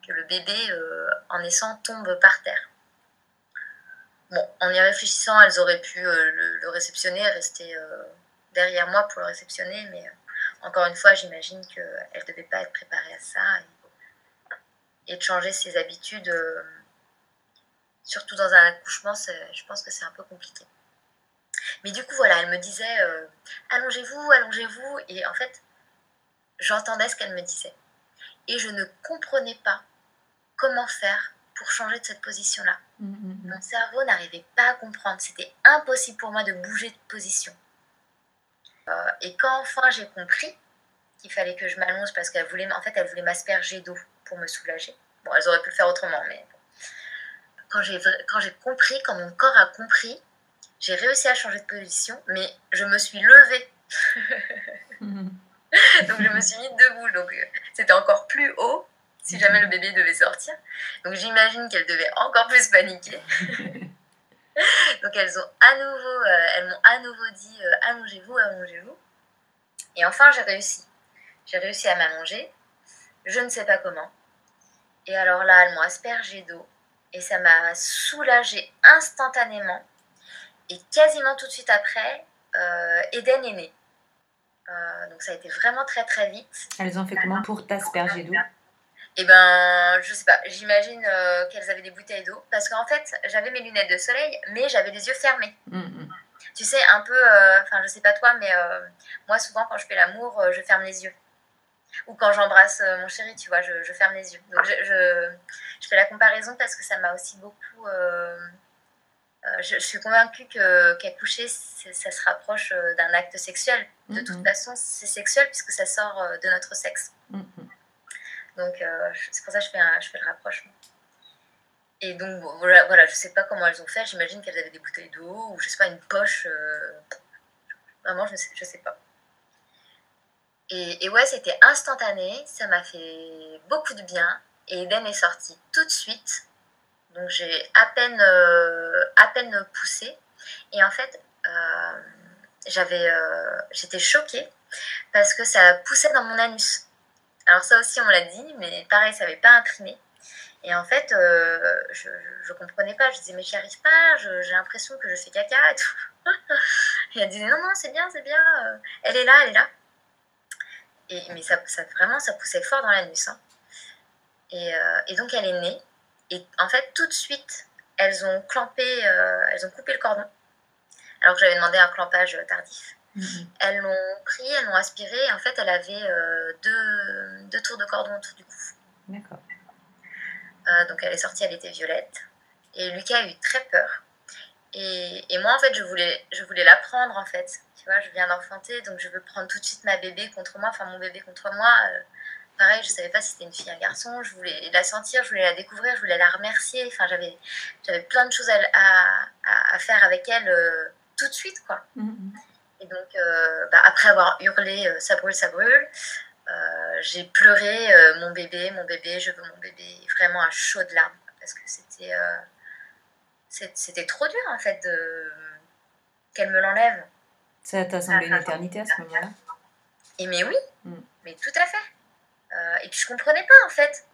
que le bébé, euh, en naissant, tombe par terre. Bon, en y réfléchissant, elles auraient pu euh, le, réceptionner, rester euh, derrière moi pour le réceptionner, mais encore une fois, j'imagine qu'elles ne devaient pas être préparées à ça. Et, et de changer ses habitudes, surtout dans un accouchement, je pense que c'est un peu compliqué. Mais du coup, voilà, elle me disait allongez-vous, allongez-vous. Et en fait, j'entendais ce qu'elle me disait. Et je ne comprenais pas comment faire pour changer de cette position-là. Mm, mm, mm. Mon cerveau n'arrivait pas à comprendre. C'était impossible pour moi de bouger de position. Euh, et quand enfin j'ai compris qu'il fallait que je m'allonge parce qu'elle voulait, en fait, elle voulait m'asperger d'eau pour me soulager. Bon, elles auraient pu le faire autrement, mais quand j'ai quand j'ai compris, quand mon corps a compris, j'ai réussi à changer de position, mais je me suis levée. donc je me suis mise debout. Donc euh, c'était encore plus haut si jamais le bébé devait sortir. Donc j'imagine qu'elle devait encore plus paniquer. donc elles ont à nouveau, euh, elles m'ont à nouveau dit euh, allongez-vous, allongez-vous. Et enfin j'ai réussi. J'ai réussi à m'allonger. Je ne sais pas comment. Et alors là, elles m'ont aspergé d'eau et ça m'a soulagée instantanément. Et quasiment tout de suite après, Eden est née. Euh, donc ça a été vraiment très très vite. Elles ont fait comment pour t'asperger d'eau? Eh ben, je sais pas, j'imagine euh, qu'elles avaient des bouteilles d'eau. Parce qu'en fait, j'avais mes lunettes de soleil, mais j'avais les yeux fermés. Tu sais, un peu, euh, enfin je sais pas toi, mais moi souvent quand je fais l'amour, je ferme les yeux. Ou quand j'embrasse mon chéri, tu vois, je, je, ferme les yeux. Donc je, je, je, fais la comparaison parce que ça m'a aussi beaucoup euh, je, suis convaincue qu'accoucher, ça se rapproche euh, d'un acte sexuel. De toute façon, c'est sexuel puisque ça sort euh, de notre sexe. Donc, c'est pour ça que je fais, je fais le rapprochement. Et donc, voilà, voilà, je sais pas comment elles ont fait. J'imagine qu'elles avaient des bouteilles d'eau ou, je sais pas, une poche. Vraiment, je sais, je sais pas. Et, ouais, c'était instantané. Ça m'a fait beaucoup de bien. Et Eden est sortie tout de suite. Donc j'ai à peine, euh, à peine poussé. Et en fait, euh, j'avais, euh, j'étais choquée parce que ça poussait dans mon anus. Alors ça aussi on l'a dit, mais pareil, ça n'avait pas imprimé. Et en fait, je, je, comprenais pas. Je disais, mais j'y arrive pas, j'ai l'impression que je fais caca et tout. et elle disait, non, non, c'est bien, c'est bien. Elle est là, elle est là. Et, mais ça, vraiment, ça poussait fort dans l'anus. Hein. Et, et, donc, elle est née. Et en fait, tout de suite, elles ont clampé, euh, elles ont coupé le cordon. Alors que j'avais demandé un clampage tardif. Mhm. Elles l'ont pris, elles l'ont aspiré. Et en fait, elle avait euh, deux, deux, tours de cordon autour du cou. D'accord. Euh, donc elle est sortie, elle était violette. Et Lucas a eu très peur. Et, et, moi, en fait, je voulais, je voulais la prendre, en fait. Tu vois, je viens d'enfanter, donc je veux prendre tout de suite ma bébé contre moi, enfin mon bébé contre moi pareil, je savais pas si c'était une fille ou un garçon. Je voulais la sentir, je voulais la découvrir, je voulais la remercier. Enfin, j'avais, j'avais plein de choses à, à, faire avec elle euh, tout de suite, quoi. Mm-hmm. Et donc, euh, bah, après avoir hurlé euh, ça brûle, ça brûle, j'ai pleuré mon bébé, mon bébé, je veux mon bébé, vraiment à chaud de larmes parce que c'était, c'était trop dur en fait de qu'elle me l'enlève. Ça t'a semblé une éternité à ce moment-là? Et mais oui, mm. mais tout à fait. Euh, et puis je comprenais pas en fait.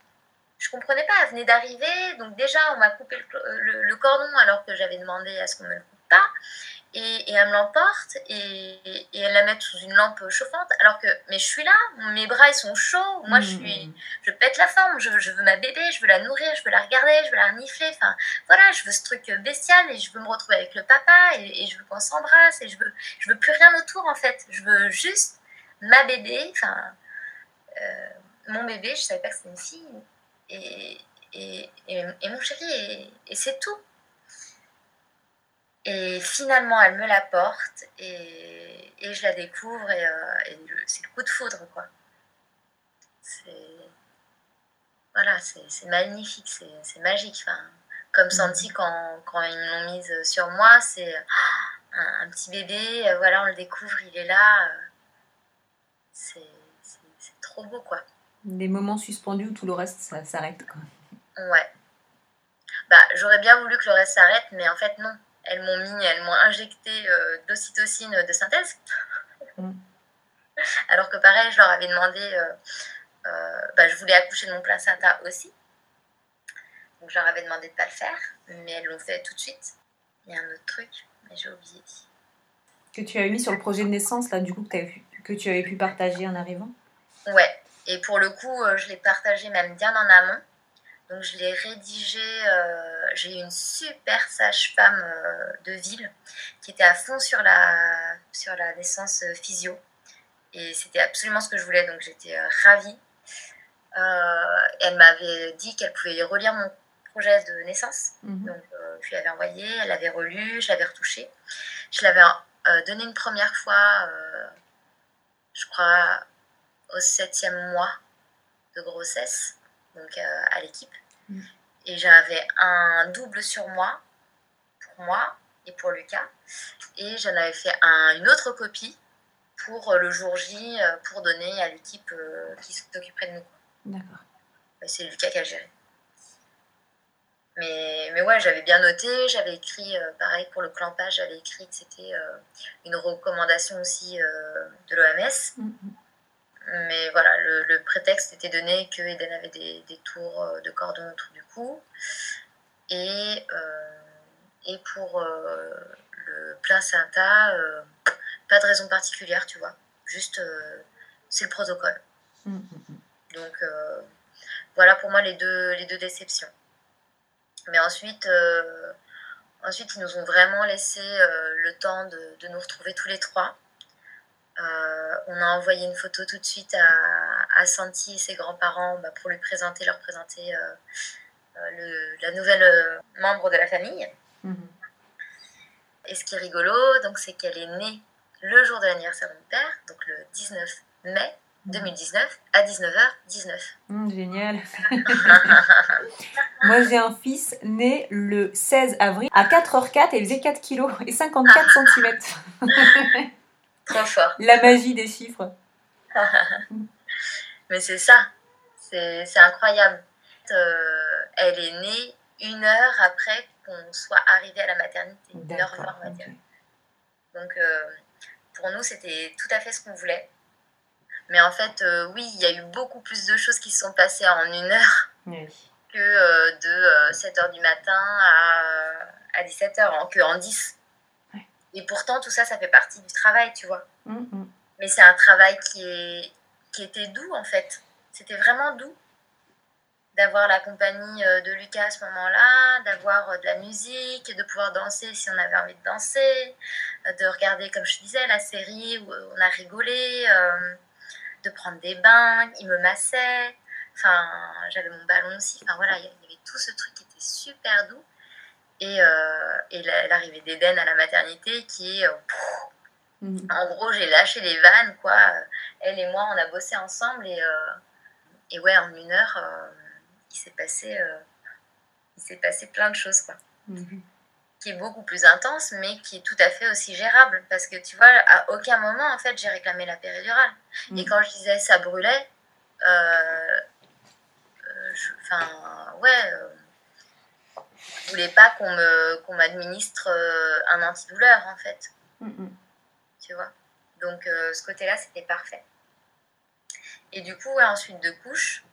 Je comprenais pas, elle venait d'arriver, donc déjà on m'a coupé le, cordon alors que j'avais demandé à ce qu'on me le coupe pas. Et, elle me l'emporte et, elle la met sous une lampe chauffante. Alors que mais je suis là mes bras ils sont chauds. Moi je suis mmh. je pète la forme. Je, veux ma bébé je veux la nourrir je veux la regarder je veux la renifler. Enfin voilà je veux ce truc bestial et je veux me retrouver avec le papa et, je veux qu'on s'embrasse et je veux je veux plus rien autour en fait. Je veux juste ma bébé enfin euh, mon bébé. Je savais pas que c'était une fille. Et, et, mon chéri et c'est tout et finalement, elle me la porte et, et je la découvre et, euh, c'est le coup de foudre, quoi. C'est voilà, c'est magnifique, c'est magique. Enfin, comme mmh. senti quand, quand ils m'ont mise sur moi, c'est ah, un, petit bébé, euh, voilà, on le découvre, il est là. Euh, c'est trop beau, quoi. Des moments suspendus où tout le reste ça s'arrête, quoi. Ouais. Bah, j'aurais bien voulu que le reste s'arrête, mais en fait, non elles m'ont mis, elles m'ont injecté euh, d'ocytocine de synthèse. Mm. Alors que pareil, je leur avais demandé, euh, euh, bah, je voulais accoucher de mon placenta aussi. Donc je leur avais demandé de ne pas le faire, mais elles l'ont fait tout de suite. Il y a un autre truc, mais j'ai oublié. Que tu as mis sur le projet de naissance, là, du coup, que, que tu avais pu partager en arrivant? Ouais, et pour le coup, je l'ai partagé même bien en amont. Donc je l'ai rédigé, euh, j'ai eu une super sage-femme euh, de ville qui était à fond sur la, sur la naissance euh, physio. Et c'était absolument ce que je voulais, donc j'étais ravie. elle m'avait dit qu'elle pouvait relire mon projet de naissance. Mhm. Donc je lui avais envoyé, elle l'avait relu, je l'avais retouché. Je l'avais donné une première fois, je crois, au septième mois de grossesse donc à l'équipe. Et j'avais un double sur moi, pour moi et pour Lucas. Et j'en avais fait une autre copie pour le jour J, euh, pour donner à l'équipe euh, qui s'occuperait de nous. D'accord. C'est Lucas qui a géré. Mais, mais ouais, j'avais bien noté, j'avais écrit, euh, pareil pour le clampage, j'avais écrit que c'était une recommandation aussi de l'OMS. Mais voilà, le, prétexte était donné que Eden avait des, tours euh, de cordon autour du cou. Et, euh, et pour euh, le placenta, pas de raison particulière, tu vois. Juste, c'est le protocole. Mm, mm, mm. Donc, voilà pour moi les deux, les deux déceptions. Mais ensuite, ensuite, ils nous ont vraiment laissé le temps de, de, nous retrouver tous les trois. Euh, on a envoyé une photo tout de suite à, Santi et ses grands-parents bah, pour lui présenter, leur présenter euh, euh, la nouvelle membre de la famille. Mhm. Et ce qui est rigolo, donc, c'est qu'elle est née le jour de l'anniversaire de mon père, donc le 19 mai 2019 mhm. à 19h19. Mmh, génial. Moi, j'ai un fils né le 16 avril à 4h04 et il faisait 4 kg et 54 cm. La magie des chiffres. Mais c'est ça. C'est incroyable. Euh, elle est née une heure après qu'on soit arrivé à la maternité. Une heure Donc, euh, pour nous, c'était tout à fait ce qu'on voulait. Mais en fait, euh, oui, il y a eu beaucoup plus de choses qui se sont passées en une heure que de 7 heures du matin à, à 17 heures, que en 10. Et pourtant, tout ça, ça fait partie du travail, tu vois. Mm, mm. Mais c'est un travail qui, est, qui était doux, en fait. C'était vraiment doux d'avoir la compagnie euh, de Lucas à ce moment-là, d'avoir euh, de la musique, de pouvoir danser si on avait envie de danser, euh, de regarder, comme je disais, la série où on a rigolé, de prendre des bains, il me massait, enfin, j'avais mon ballon aussi, enfin voilà, il y avait tout ce truc qui était super doux. Et, euh, et l'arrivée d'Eden à la maternité qui est... Euh, mhm. En gros, j'ai lâché les vannes, quoi. Elle et moi, on a bossé ensemble et, euh, et ouais, en une heure, il s'est passé, il s'est passé plein de choses, quoi. Mhm. Qui est beaucoup plus intense, mais qui est tout à fait aussi gérable. Parce que tu vois, à aucun moment, en fait, j'ai réclamé la péridurale. Et mhm. quand je disais ça brûlait, enfin, ouais je voulais pas qu'on me qu'on m'administre euh, un antidouleur en fait. Tu vois? Donc euh, ce côté-là, c'était parfait. Et du coup, ensuite de couche,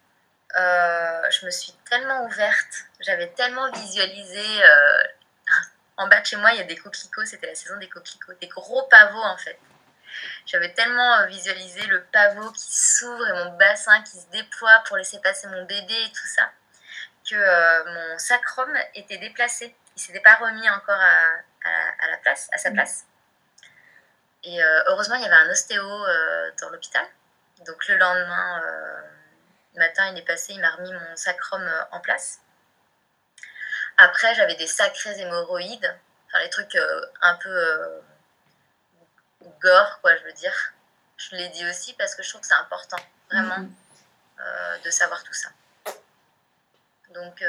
euh, je me suis tellement ouverte, j'avais tellement visualisé en bas de chez moi, il y a des coquelicots, c'était la saison des coquelicots, des gros pavots en fait. J'avais tellement visualisé le pavot qui s'ouvre et mon bassin qui se déploie pour laisser passer mon bébé et tout ça, que mon sacrum était déplacé. Il s'était pas remis encore à, la place, à sa mmh. place. Et heureusement, il y avait un ostéo dans l'hôpital. Donc le lendemain matin, il est passé, il m'a remis mon sacrum euh, en place. Après, j'avais des sacrés hémorroïdes, enfin, les trucs euh, un peu euh, gore, quoi, je veux dire. Je l'ai dit aussi parce que je trouve que c'est important, vraiment, mhm. de savoir tout ça. Donc,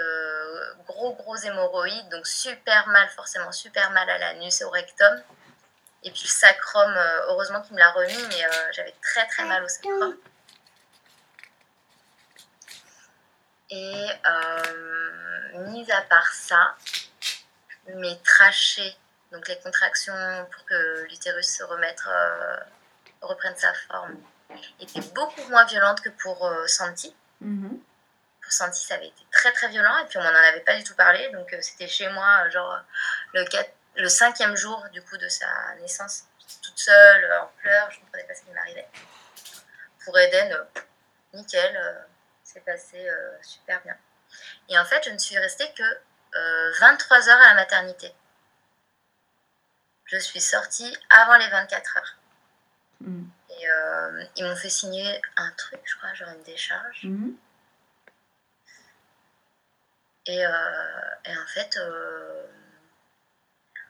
gros, gros hémorroïdes, donc super mal, forcément super mal à l'anus et au rectum. Et puis le sacrum, heureusement qu'il me l'a remis, mais j'avais très très mal au sacrum. Et euh, mis à part ça, mes trachées, donc les contractions pour que l'utérus se remette, euh, reprenne sa forme, étaient beaucoup moins violentes que pour euh, Santi. Pour Santi, ça avait été très très violent et puis on m'en avait pas du tout parlé. Donc c'était chez moi, genre le, le cinquième jour du coup de sa naissance. J'étais toute seule, en pleurs, je ne comprenais pas ce qui m'arrivait. Pour Eden, nickel c'est passé euh, super bien. Et en fait, je ne suis restée que 23 euh, heures à la maternité. Je suis sortie avant les 24 heures. Mm. Et euh, ils m'ont fait signer un truc, je crois, genre une décharge. Mm. Et, en fait,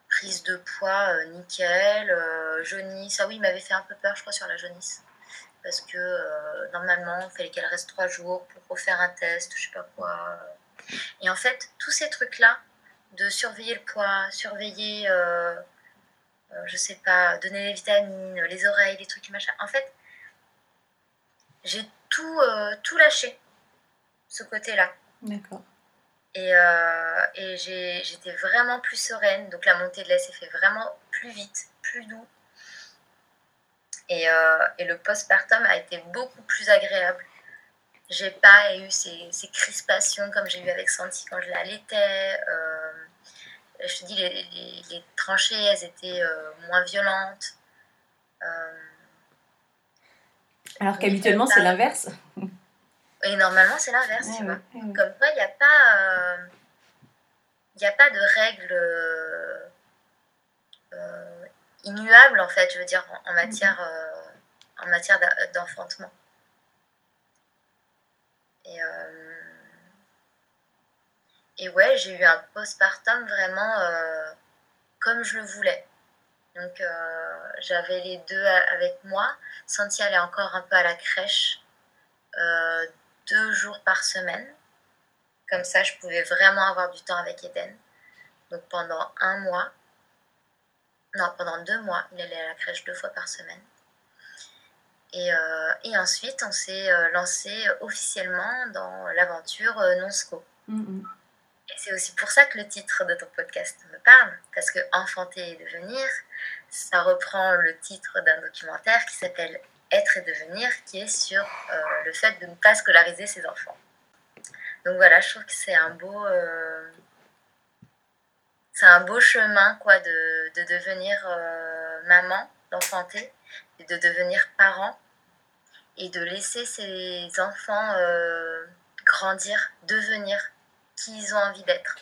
prise de poids nickel, jaunisse. Ah oui, il m'avait fait un peu peur, je crois, sur la jaunisse parce que euh, normalement, il fallait qu'elle reste trois jours pour refaire un test, je sais pas quoi. Et en fait, tous ces trucs-là, de surveiller le poids, surveiller, euh, euh, je sais pas, donner les vitamines, les oreilles, les trucs machin, en fait, j'ai tout, tout lâché, ce côté-là. D'accord. Et, et j'étais vraiment plus sereine, donc la montée de lait s'est fait vraiment plus vite, plus doux. Et, euh, et le postpartum a été beaucoup plus agréable. J'ai pas eu ces, ces, crispations comme j'ai eu avec Santi quand je l'allaitais. Euh, je te dis, les, les, tranchées, elles étaient euh, moins violentes. Alors qu'habituellement, c'est l'inverse. Et normalement, c'est l'inverse, tu vois. Comme quoi, il n'y a pas... Il n'y a pas de règles immuable en fait, je veux dire, en, matière, euh, en matière d'enfantement. Et, euh, et ouais, j'ai eu un postpartum vraiment euh, comme je le voulais. Donc j'avais les deux avec moi. Santi allait encore un peu à la crèche deux jours par semaine. Comme ça, je pouvais vraiment avoir du temps avec Eden. Donc pendant un mois, non, pendant deux mois, il allait à la crèche deux fois par semaine. Et, euh, et ensuite, on s'est euh, lancé officiellement dans l'aventure euh, Nonsco. Mm-hmm. Et c'est aussi pour ça que le titre de ton podcast me parle, parce que Enfanter et devenir, ça reprend le titre d'un documentaire qui s'appelle Être et devenir, qui est sur le fait de ne pas scolariser ses enfants. Donc voilà, je trouve que c'est un beau, c'est un beau chemin quoi de, de devenir euh, maman, d'enfanter, et de devenir parent, et de laisser ses enfants euh, grandir, devenir qui ils ont envie d'être.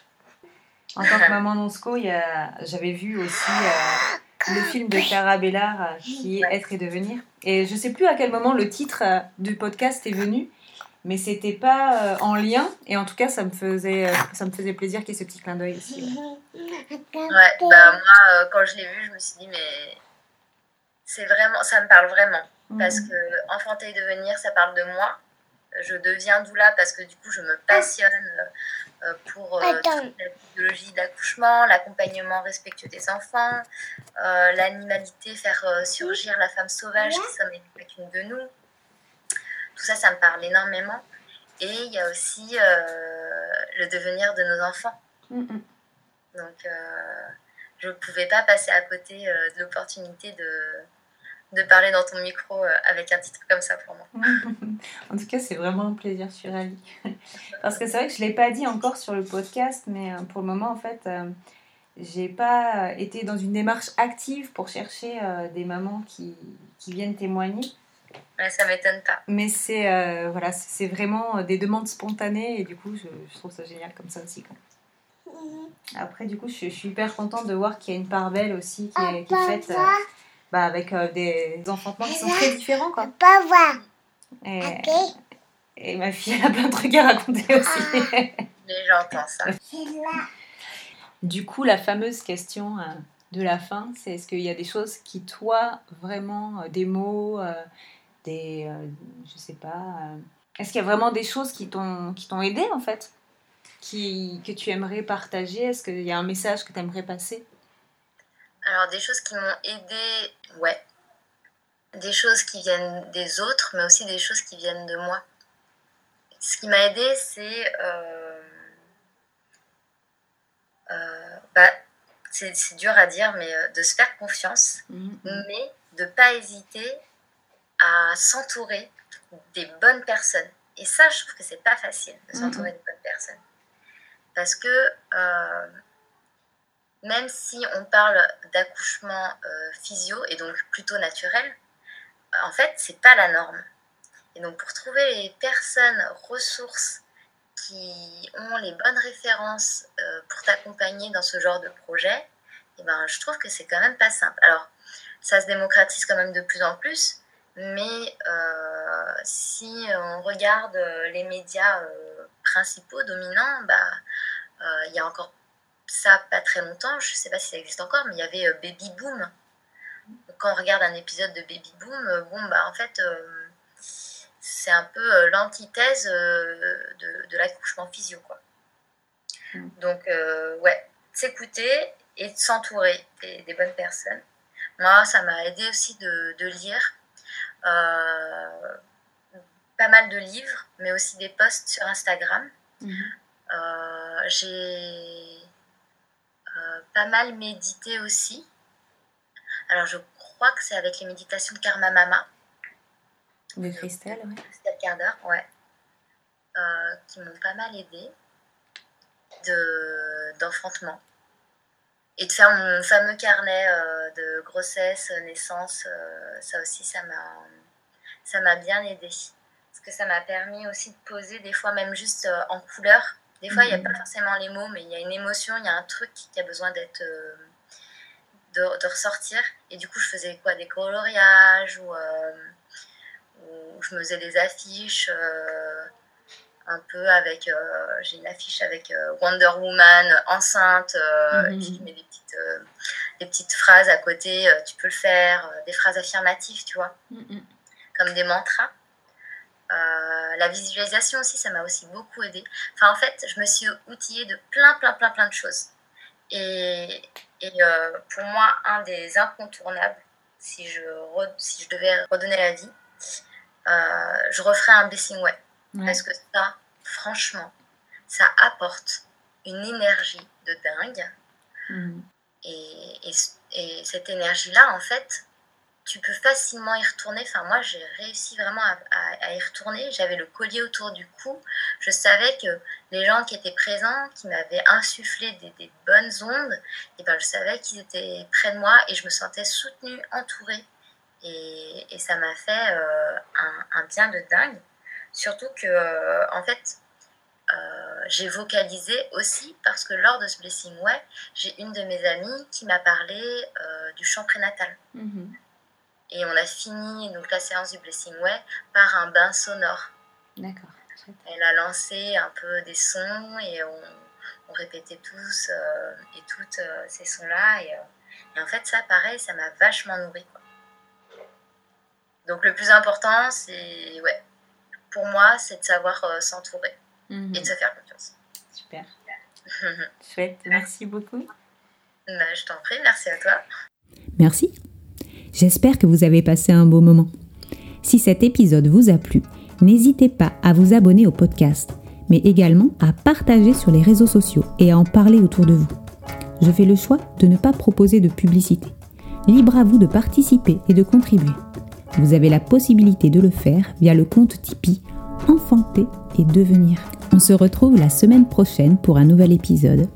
En tant que maman Nonsco, j'avais vu aussi euh, le film de Clara Bellard qui est Être et devenir. Et je sais plus à quel moment le titre du podcast est venu, mais c'était pas euh, en lien et en tout cas ça me faisait euh, ça me faisait plaisir qu'il y ait ce petit clin d'œil aussi ouais, bah moi euh, quand je l'ai vu je me suis dit mais c'est vraiment ça me parle vraiment mhm. parce que enfanter et devenir ça parle de moi je deviens doula parce que du coup je me passionne pour la biologie d'accouchement l'accompagnement respectueux des enfants l'animalité faire surgir la femme sauvage qui sommes chacune de nous tout ça, ça me parle énormément. Et il y a aussi euh, le devenir de nos enfants. Donc, euh, je ne pouvais pas passer à côté euh, de l'opportunité de, de parler dans ton micro avec un titre comme ça pour moi. en tout cas, c'est vraiment un plaisir sur Ali. Parce que c'est vrai que je ne l'ai pas dit encore sur le podcast, mais pour le moment, en fait, j'ai pas été dans une démarche active pour chercher des mamans qui, qui viennent témoigner. Ouais, ça m'étonne pas. Mais c'est voilà, c'est vraiment des demandes spontanées et du coup, je, je trouve ça génial comme ça aussi. Quoi. Après, du coup, je, suis hyper contente de voir qu'il y a une part belle aussi qui est, qui est faite euh, bah, avec euh, des enfantements qui sont très différents. Quoi. Pas voir. Et, et, ma fille, elle a plein de trucs à raconter aussi. Mais j'entends ça. Du coup, la fameuse question euh, de la fin, c'est est-ce qu'il y a des choses qui, toi, vraiment, des mots, des. je sais pas. est-ce qu'il y a vraiment des choses qui t'ont aidé en fait? Qui, que tu aimerais partager? Est-ce qu'il y a un message que tu aimerais passer? Alors, des choses qui m'ont aidé, ouais. Des choses qui viennent des autres, mais aussi des choses qui viennent de moi. Ce qui m'a aidé, c'est. Euh, euh, bah, c'est dur à dire, mais euh, de se faire confiance, mhm. mais de ne pas hésiter à s'entourer des bonnes personnes. Et ça, je trouve que c'est pas facile de s'entourer mhm. des bonnes personnes. Parce que même si on parle d'accouchement euh, physio et donc plutôt naturel, en fait, c'est pas la norme. Et donc, pour trouver les personnes ressources qui ont les bonnes références euh, pour t'accompagner dans ce genre de projet, et eh ben, je trouve que c'est quand même pas simple. Alors, ça se démocratise quand même de plus en plus, mais si on regarde les médias principaux, dominants, bah, euh, il y a encore ça pas très longtemps, je sais pas si ça existe encore, mais il y avait euh, Baby Boom. Quand on regarde un épisode de Baby Boom, euh, bon, bah, en fait, c'est un peu l'antithèse de, de l'accouchement physio. Quoi. Mm. Donc, ouais, s'écouter et s'entourer des, des, bonnes personnes. Moi, ça m'a aidé aussi de, de lire pas mal de livres, mais aussi des posts sur Instagram. Mm-hmm. Euh, j'ai euh, pas mal médité aussi. Alors, je crois que c'est avec les méditations de Karma Mama. De Christelle, oui. Christelle Carder, ouais. Euh, qui m'ont pas mal aidé d'enfantement. et de faire mon fameux carnet de grossesse, naissance, ça aussi, ça m'a bien aidé. Parce que ça m'a permis aussi de poser des fois même juste en couleur des fois, il n'y a mhm. pas forcément les mots, mais il y a une émotion, il y a un truc qui a besoin d'être. Euh, de, ressortir. Et du coup, je faisais quoi? Des coloriages ou, euh, ou je me faisais des affiches. Euh, un peu avec. J'ai une affiche avec Wonder Woman enceinte, et puis je mets des petites, des petites phrases à côté. tu peux le faire, des phrases affirmatives, tu vois, mhm. comme des mantras. Euh, la visualisation aussi, ça m'a aussi beaucoup aidé. Enfin, en fait, je me suis outillée de plein, plein, plein, plein de choses. Et, et euh, pour moi, un des incontournables, si je, si je devais redonner la vie, euh, je referais un Blessing Way. Parce que ça, franchement, ça apporte une énergie de dingue. Mm. Et, et, et, cette énergie-là, en fait, tu peux facilement y retourner. Enfin, moi, j'ai réussi vraiment à, y retourner. J'avais le collier autour du cou. Je savais que les gens qui étaient présents, qui m'avaient insufflé des, bonnes ondes, et eh ben, je savais qu'ils étaient près de moi et je me sentais soutenue, entourée. Et, et ça m'a fait euh, un, bien de dingue. Surtout que, euh, en fait, euh, j'ai vocalisé aussi parce que lors de ce Blessing Way, j'ai une de mes amies qui m'a parlé du chant prénatal. Mm-hmm. Et on a fini donc, la séance du Blessing Way par un bain sonore. D'accord. Elle a lancé un peu des sons et on, répétait tous euh, et toutes euh, ces sons-là. Euh, et, en fait, ça, pareil, ça m'a vachement nourri. Donc le plus important, c'est, ouais, pour moi, c'est de savoir s'entourer mhm. et de se faire confiance. Super. Chouette, merci beaucoup. Bah, je t'en prie, merci à toi. Merci. J'espère que vous avez passé un beau moment. Si cet épisode vous a plu, n'hésitez pas à vous abonner au podcast, mais également à partager sur les réseaux sociaux et à en parler autour de vous. Je fais le choix de ne pas proposer de publicité. Libre à vous de participer et de contribuer. Vous avez la possibilité de le faire via le compte Tipeee Enfanter et Devenir. On se retrouve la semaine prochaine pour un nouvel épisode